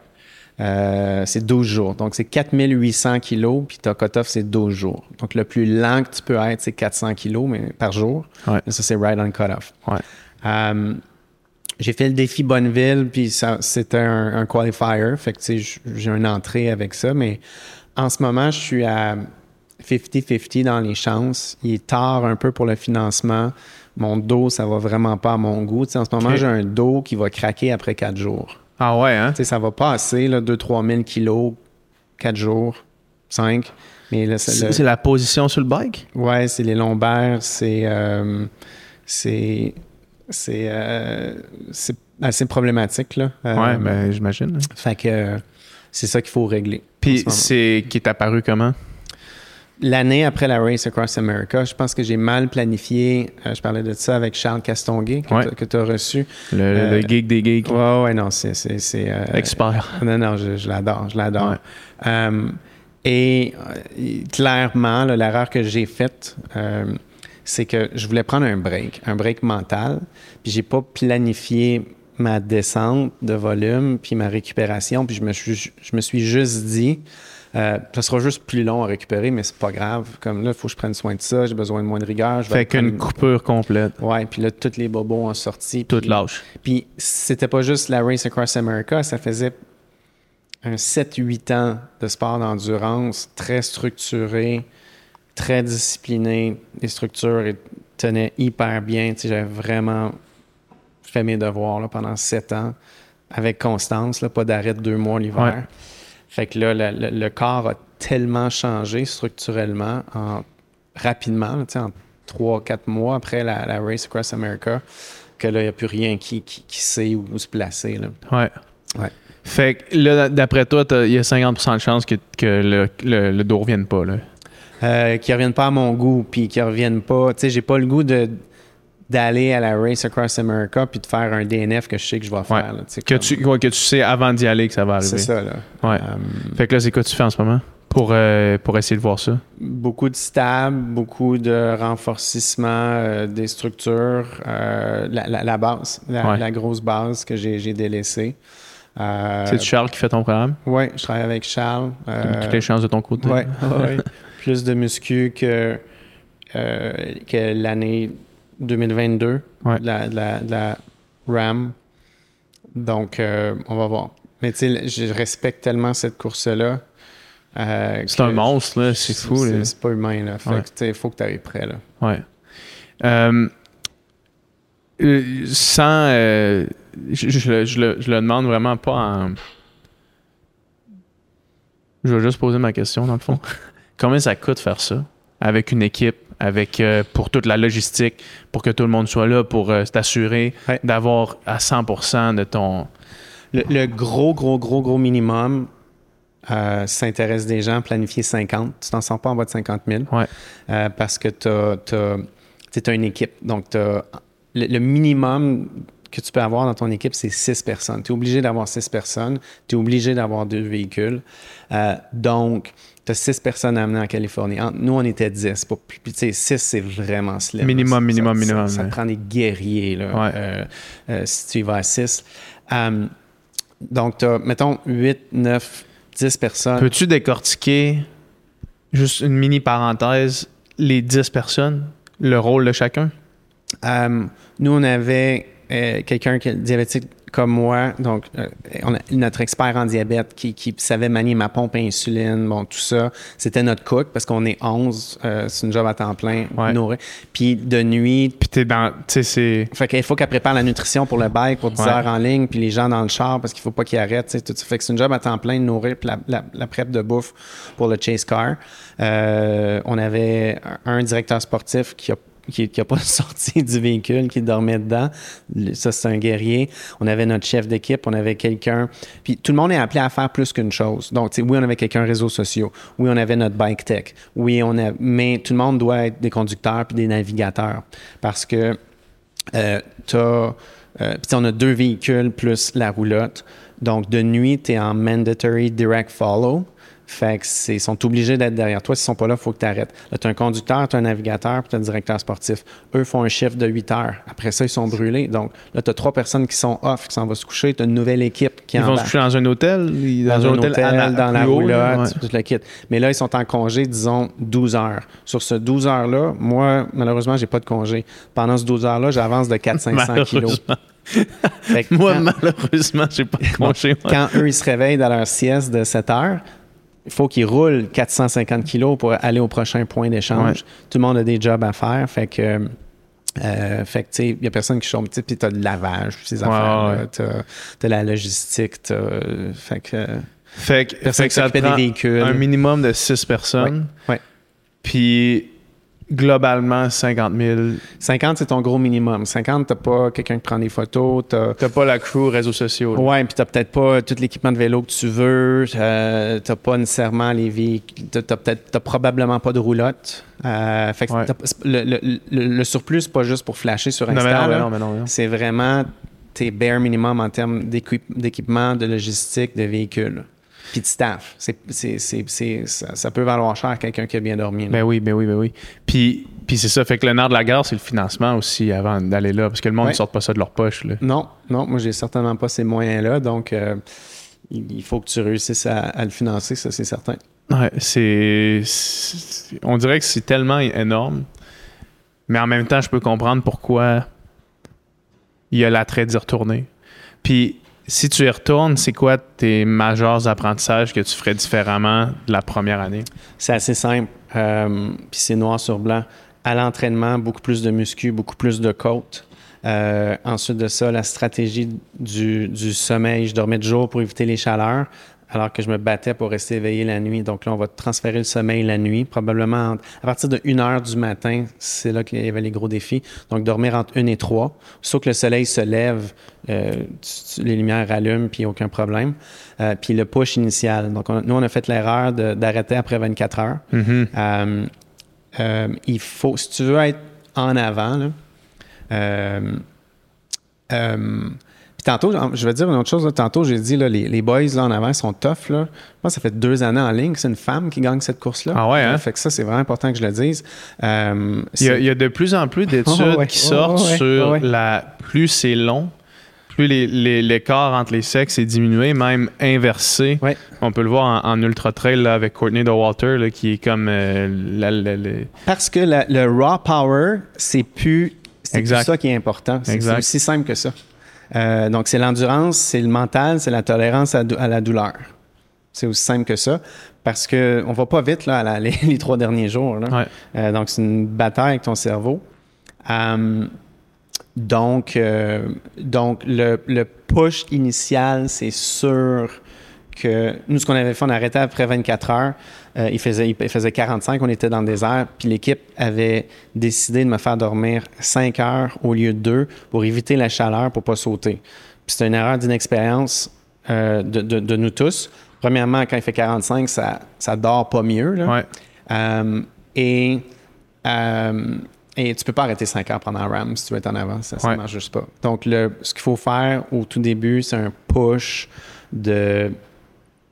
S2: Euh, c'est 12 jours. Donc, c'est 4800 kilos, puis ta cut-off, c'est 12 jours. Donc, le plus lent que tu peux être, c'est 400 kilos mais, par jour.
S1: Ouais.
S2: Ça, c'est right on cut-off.
S1: Ouais.
S2: Euh, j'ai fait le défi Bonneville, puis c'était un, un, qualifier. Fait que, tu sais, j'ai une entrée avec ça, mais en ce moment, je suis à 50-50 dans les chances. Il est tard un peu pour le financement. Mon dos, ça va vraiment pas à mon goût. en ce moment, j'ai un dos qui va craquer après quatre jours.
S1: Ah ouais, hein?
S2: ça va passer 2-3 000 kilos, 4 jours, 5.
S1: Mais c'est la position sur le bike?
S2: Ouais, c'est les lombaires, c'est. Euh, c'est. Euh, c'est assez problématique, là.
S1: Euh, ouais, ben, j'imagine.
S2: Fait que c'est ça qu'il faut régler.
S1: Puis c'est qui est apparu comment?
S2: L'année après la Race Across America, je pense que j'ai mal planifié. Euh, je parlais de ça avec Charles Castonguay que tu as reçu.
S1: Le, euh, geek des geeks.
S2: Ouais, ouais, non, c'est. Euh,
S1: Expert.
S2: Non, non, je, l'adore, je l'adore. et clairement, l'erreur que j'ai faite, c'est que je voulais prendre un break, un break mental, puis j'ai pas planifié ma descente de volume, puis ma récupération, puis je me suis, je me suis juste dit, euh, ça sera juste plus long à récupérer, mais c'est pas grave. Comme là, il faut que je prenne soin de ça, j'ai besoin de moins de rigueur. Je vais
S1: Fait qu'une coupure complète.
S2: Ouais, puis là, tous les bobos ont sorti.
S1: Toute
S2: puis-
S1: lâche.
S2: Puis c'était pas juste la Race Across America, ça faisait un 7-8 ans de sport d'endurance très structuré, très discipliné. Les structures tenaient hyper bien. J'avais vraiment fait mes devoirs là, pendant 7 ans avec constance, là, pas d'arrêt de deux mois l'hiver.
S1: Ouais.
S2: Fait que là, le, le- le corps a tellement changé structurellement en, rapidement, en 3-4 mois après la, la Race Across America, que là, il n'y a plus rien qui, qui, qui sait où, où se placer. Là.
S1: Ouais.
S2: Ouais.
S1: Fait que là, d'après toi, il y a 50% de chances que, que le, le, le dos revienne pas. Là.
S2: Euh, qui reviennent pas à mon goût, puis qui reviennent pas. Tu sais, j'ai pas le goût de d'aller à la Race Across America puis de faire un DNF que je sais que je vais faire. là,
S1: Que,
S2: comme-
S1: tu, ouais, que tu sais avant d'y aller que ça va arriver.
S2: C'est ça, là.
S1: Ouais.
S2: Euh,
S1: Fait que là, c'est quoi tu fais en ce moment pour, euh, pour essayer de voir ça?
S2: beaucoup de stable, beaucoup de renforcissement euh, des structures, euh, la, la- la base, la,
S1: Ouais.
S2: la grosse base que j'ai délaissée.
S1: C'est Charles qui fait ton programme?
S2: ouais, je travaille avec Charles.
S1: Toutes les chances de ton côté.
S2: ouais. Plus de muscu que, que l'année 2022
S1: Ouais.
S2: de, la, de la- de la RAM. Donc, euh, on va voir. Mais tu sais, je respecte tellement cette course-là. euh,
S1: C'est un monstre, là. C'est fou.
S2: C'est pas humain, là. Fait
S1: Ouais.
S2: que, il faut que tu arrives prêt, là.
S1: Ouais. Euh, sans. je, je le- je le, je le demande vraiment pas en. Je vais juste poser ma question, dans le fond. Combien ça coûte faire ça? Avec une équipe, avec euh, pour toute la logistique, pour que tout le monde soit là, pour euh, t'assurer
S2: Ouais.
S1: d'avoir à 100% de ton.
S2: Le, le gros, gros, gros, gros minimum, euh, si ça intéresse des gens, planifier 50. Tu t'en sors pas en bas de 50 000.
S1: Ouais.
S2: Euh, parce que tu as, une équipe. Donc, t'as- le, le minimum que tu peux avoir dans ton équipe, c'est 6 personnes. Tu es obligé d'avoir 6 personnes. Tu es obligé d'avoir deux véhicules. Euh, donc, tu as 6 personnes à amener en Californie. Nous, on était 10. Pas plus- Puis, tu sais, 6, c'est vraiment slim.
S1: Minimum, minimum,
S2: ça-
S1: minimum,
S2: Ça, prend des guerriers, là,
S1: Ouais.
S2: euh, euh, si tu y vas à 6. Euh, donc, tu as, mettons, 8, 9, 10 personnes.
S1: Peux-tu décortiquer, juste une mini parenthèse, les 10 personnes, le rôle de chacun?
S2: Euh, nous, on avait euh, quelqu'un qui est diabétique comme moi, donc euh, on a notre expert en diabète qui, qui savait manier ma pompe à insuline, bon, tout ça. C'était notre cook parce qu'on est 11, euh, c'est une job à temps plein,
S1: Ouais.
S2: nourrir. Puis de nuit,
S1: Puis t'es dans. Tu sais, c'est.
S2: fait qu'il faut qu'elle prépare la nutrition pour le bike pour 10
S1: Ouais.
S2: heures en ligne, puis les gens dans le char parce qu'il faut pas qu'ils arrêtent. tu sais, Tout ça. Fait que c'est une job à temps plein de nourrir, puis la, la, la prep de bouffe pour le chase car. Euh, on avait un, un directeur sportif qui a qui n'a pas sorti du véhicule, qui dormait dedans. Ça, c'est un guerrier. On avait notre chef d'équipe, on avait quelqu'un. Puis tout le monde est appelé à faire plus qu'une chose. Donc, tu oui, on avait quelqu'un réseaux sociaux. Oui, on avait notre bike tech. Oui, on a. Mais tout le monde doit être des conducteurs puis des navigateurs. Parce que euh, t'as, euh, puis t'sais, on a deux véhicules plus la roulotte. Donc, de nuit, tu es en mandatory direct follow. Fait que c'est, ils sont obligés d'être derrière toi. S'ils sont pas là, il faut que tu arrêtes. Là, tu as un conducteur, tu as un navigateur, puis tu as un directeur sportif. Eux font un shift de 8 heures. Après ça, ils sont brûlés. Donc, là, tu as trois personnes qui sont off, qui s'en vont se coucher. Tu as une nouvelle équipe qui
S1: Ils vont se coucher dans un hôtel? ils-
S2: dans, un hôtel,
S1: à
S2: dans la
S1: haut,
S2: roulotte, tout le kit. Mais là, ils sont en congé, disons, 12 heures. Sur ce 12 heures-là, moi, malheureusement, j'ai pas de congé. Pendant ce 12 heures-là, j'avance de 400-500 kilos.
S1: Moi,
S2: quand,
S1: malheureusement, j'ai pas de congé.
S2: quand eux, ils se réveillent dans leur sieste de 7 heures, il faut qu'ils roulent 450 kilos pour aller au prochain point d'échange.
S1: Ouais.
S2: Tout le monde a des jobs à faire. Fait que... euh, fait que, tu sais, il y a personne qui chôme, tu puis t'as le lavage, puis ces
S1: Ouais,
S2: affaires-là,
S1: ouais.
S2: t'as, t'as la logistique, t'as, fait que,
S1: Fait que, fait que ça te
S2: s'occupait des
S1: prend
S2: véhicules.
S1: un minimum de 6 personnes. Puis, globalement, 50 000.
S2: 50, c'est ton gros minimum. 50, t'as pas quelqu'un qui prend des photos, t'as...
S1: T'as pas la crew réseaux sociaux. là.
S2: Ouais, puis t'as peut-être pas tout l'équipement de vélo que tu veux, euh, t'as pas nécessairement les véhicules, t'as, t'as peut-être, t'as probablement pas de roulotte. Euh, fait que
S1: Ouais.
S2: t'as pas- le, le- le- le surplus, c'est pas juste pour flasher sur Insta,
S1: non, mais non, mais non.
S2: c'est vraiment tes bare minimum en termes d'équip- d'équipement, de logistique, de véhicules. Puis de staff. C'est, c'est, c'est, c'est- ça, ça peut valoir cher à quelqu'un qui a bien dormi. là.
S1: Ben oui, ben oui, ben oui. Puis, Puis c'est ça, fait que le nerf de la guerre, c'est le financement aussi avant d'aller là, parce que le monde ne
S2: Ouais.
S1: sort pas ça de leur poche. Là.
S2: Non, non, moi, j'ai certainement pas ces moyens-là. Donc, euh, il faut que tu réussisses à, à le financer, ça, c'est certain.
S1: Ouais, c'est, c'est- On dirait que c'est tellement énorme, mais en même temps, je peux comprendre pourquoi il y a l'attrait d'y retourner. Puis, si tu y retournes, c'est quoi tes majeurs apprentissages que tu ferais différemment de la première année?
S2: C'est assez simple. Euh, Puis c'est noir sur blanc. À l'entraînement, beaucoup plus de muscu, beaucoup plus de côtes. Euh, ensuite de ça, la stratégie du, du sommeil. Je dormais de jour pour éviter les chaleurs, alors que je me battais pour rester éveillé la nuit. Donc là, on va transférer le sommeil la nuit, probablement à partir de 1 heure du matin. C'est là qu'il y avait les gros défis. Donc dormir entre 1 et 3. Sauf que le soleil se lève, euh, tu- tu- les lumières rallument, puis aucun problème. Euh, puis le push initial. Donc on- nous, on a fait l'erreur d'arrêter après 24 heures. Euh, euh, il faut, si tu veux être en avant, là, puis tantôt, je vais dire une autre chose. là. Tantôt, j'ai dit, là, les, les boys là, en avant sont tough. Là. Je pense que ça fait deux années en ligne. C'est une femme qui gagne cette course-là.
S1: Ah ouais, hein?
S2: Fait que ça, c'est vraiment important que je le dise. Euh,
S1: Il y, a,
S2: c'est-
S1: il y a de plus en plus d'études
S2: Oh, ouais.
S1: qui
S2: Oh,
S1: sortent
S2: ouais.
S1: sur
S2: Oh, ouais.
S1: la plus c'est long, plus les- les- l'écart entre les sexes est diminué, même inversé.
S2: Ouais.
S1: On peut le voir en, en ultra trail là, avec Courtney DeWalter là, qui est comme euh, la- la- la-
S2: Parce que le raw power, c'est plus, c'est ça qui est important. C'est aussi simple que ça. Euh, donc, c'est l'endurance, c'est le mental, c'est la tolérance à, la douleur. C'est aussi simple que ça. Parce qu'on ne va pas vite là, à la- les, les trois derniers jours. là.
S1: Ouais.
S2: Euh, donc, c'est une bataille avec ton cerveau. Euh, donc, euh, donc le, le push initial, c'est sûr que nous, ce qu'on avait fait, on arrêtait après 24 heures. Euh, il, faisait, il faisait 45, on était dans le désert, puis l'équipe avait décidé de me faire dormir 5 heures au lieu de 2 pour éviter la chaleur, pour pas sauter. Puis c'était une erreur d'inexpérience euh, de, de- de nous tous. Premièrement, quand il fait 45, ça, ça dort pas mieux. là.
S1: Ouais.
S2: Euh, et, et tu peux pas arrêter 5 heures pendant un RAM si tu veux être en avant. Ça ne
S1: Ouais.
S2: marche juste pas. Donc, le, ce qu'il faut faire au tout début, c'est un push de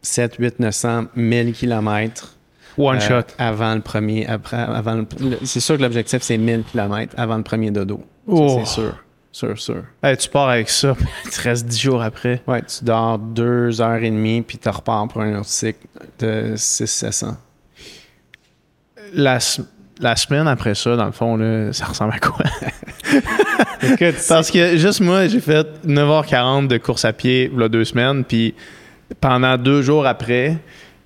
S2: 7, 8, 900, 1000 km.
S1: One
S2: euh,
S1: shot.
S2: Avant le premier. Après, avant le- c'est sûr que l'objectif, c'est 1000 km avant le premier dodo.
S1: Oh.
S2: c'est sûr. Sûr, sûr.
S1: Hey, tu pars avec ça, il te reste 10 jours après.
S2: Ouais, tu dors 2 heures et demie, puis tu repars pour un autre cycle de 6 700.
S1: La, la semaine après ça, dans le fond, là, ça ressemble à quoi?
S2: Écoute,
S1: Parce que juste moi, j'ai fait 9h40 de course à pied il y a deux semaines, puis pendant deux jours après,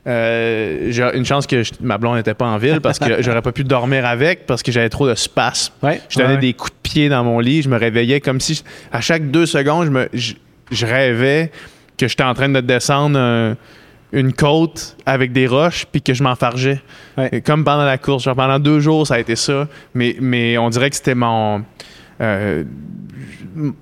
S1: euh, j'ai une chance que je- ma blonde n'était pas en ville parce que j'aurais pas pu dormir avec parce que j'avais trop de
S2: ouais,
S1: Je donnais
S2: ouais.
S1: des coups de pied dans mon lit, je me réveillais comme si je- à chaque deux secondes, je, me, je, je rêvais que j'étais en train de descendre un- une côte avec des roches puis que je m'enfargeais.
S2: Ouais.
S1: Comme pendant la course. Genre pendant deux jours, ça a été ça. Mais, mais on dirait que c'était mon. Euh,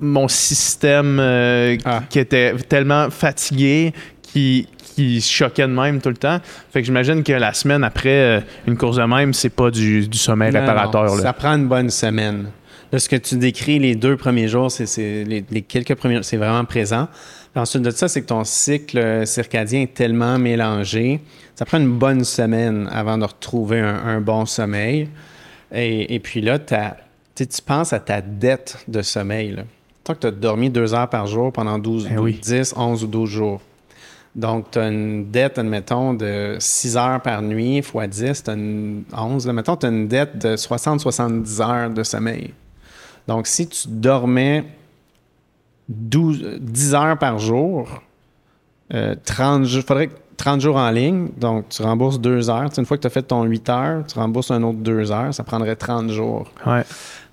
S1: mon système euh, qui-
S2: Ah.
S1: qui était tellement fatigué qui, qui choquait de même tout le temps. Fait que j'imagine que la semaine après euh, une course de même, c'est pas du, du sommeil
S2: Non,
S1: réparateur.
S2: non,
S1: là.
S2: Ça prend une bonne semaine. Là, ce que tu décris, les deux premiers jours, c'est, les, les quelques premiers c'est vraiment présent. Puis ensuite de ça, c'est que ton cycle circadien est tellement mélangé. Ça prend une bonne semaine avant de retrouver un, un bon sommeil. Et, et puis là, t'as- tu sais, tu penses à ta dette de sommeil. Là. Tant que tu as dormi deux heures par jour pendant 12,
S1: Eh oui.
S2: 10, 11 ou 12 jours. Donc, tu as une dette, admettons, de 6 heures par nuit fois 10, tu as une 11. Là, mettons, tu as une dette de 60-70 heures de sommeil. Donc, si tu dormais 12, 10 heures par jour, euh, 30 jours, faudrait que 30 jours en ligne, donc tu rembourses 2 heures. Tu sais, une fois que tu as fait ton 8 heures, tu rembourses un autre 2 heures, ça prendrait 30 jours.
S1: Ouais.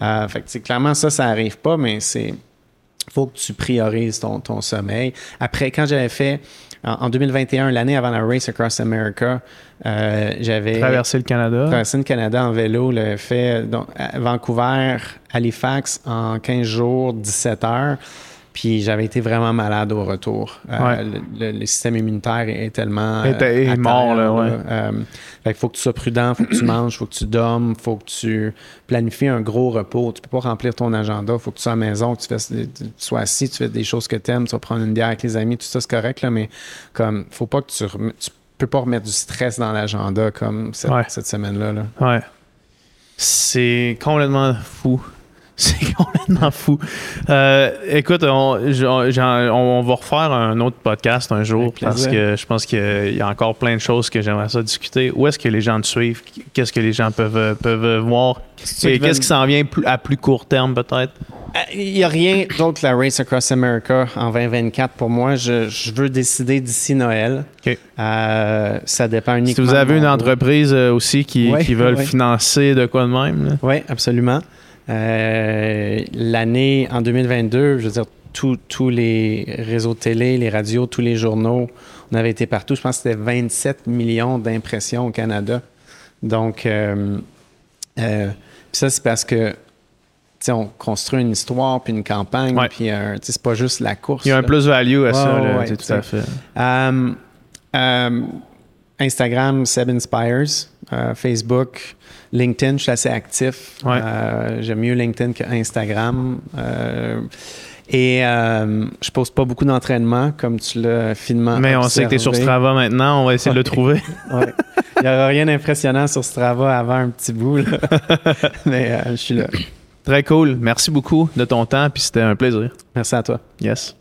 S2: Euh, fait que, clairement, ça, ça arrive pas, mais c'est. faut que tu priorises ton, ton sommeil. Après, quand j'avais fait, en, en 2021, l'année avant la Race Across America, euh, j'avais
S1: Traverser le Canada.
S2: traversé le Canada en vélo, le fait donc, à Vancouver, Halifax en 15 jours, 17 heures. Puis j'avais été vraiment malade au retour. Euh,
S1: Ouais.
S2: le, le- le système immunitaire est, tellement.
S1: Est- est
S2: terre,
S1: mort, là, ouais.
S2: Euh, fait faut que tu sois prudent, faut que tu manges, faut que tu dormes, faut que tu planifies un gros repos. Tu peux pas remplir ton agenda, faut que tu sois à la maison, que tu, fasses, tu sois assis, tu fais des choses que tu aimes, tu vas prendre une bière avec les amis, tout ça c'est correct, là, mais comme faut pas que tu, rem- tu peux pas remettre du stress dans l'agenda comme cette,
S1: Ouais.
S2: cette semaine-là. là.
S1: Ouais. C'est complètement fou. C'est complètement fou. Euh, écoute, on, va refaire un autre podcast un jour parce que je pense qu'il y a encore plein de choses que j'aimerais ça discuter. Où est-ce que les gens te suivent? Qu'est-ce que les gens peuvent, peuvent voir? Et qu'est-ce qui s'en vient à plus court terme peut-être?
S2: Euh, Il n'y a rien d'autre que la Race Across America en 2024 pour moi. Je, je veux décider d'ici Noël. Euh, ça dépend
S1: Si
S2: uniquement.
S1: vous avez une entreprise aussi qui,
S2: Ouais,
S1: qui veulent
S2: ouais.
S1: financer de quoi de même, là.
S2: Oui, absolument. Euh, L'année en 2022, je veux dire, tous- les réseaux télé, les radios, tous les journaux, on avait été partout. Je pense que c'était 27 millions d'impressions au Canada. Donc, euh, euh, ça, c'est parce que, tu sais, on construit une histoire, puis une campagne,
S1: Ouais.
S2: puis tu sais, c'est pas juste la course.
S1: Il y a un
S2: là.
S1: plus-value à ça, là,
S2: ouais,
S1: tout à fait.
S2: Instagram, Seb Inspires. Euh, Facebook, LinkedIn, je suis assez actif.
S1: Ouais.
S2: Euh, J'aime mieux LinkedIn que Instagram. Euh, et euh, je pose pas beaucoup d'entraînement, comme tu l'as finement
S1: Mais on sait que tu es sur. Strava maintenant, on va essayer de le trouver.
S2: Ouais. Il n'y aura rien d'impressionnant sur Strava avant un petit bout. là. Mais euh, je suis là.
S1: Très cool. Merci beaucoup de ton temps, puis c'était un plaisir.
S2: Merci à toi.
S1: Yes.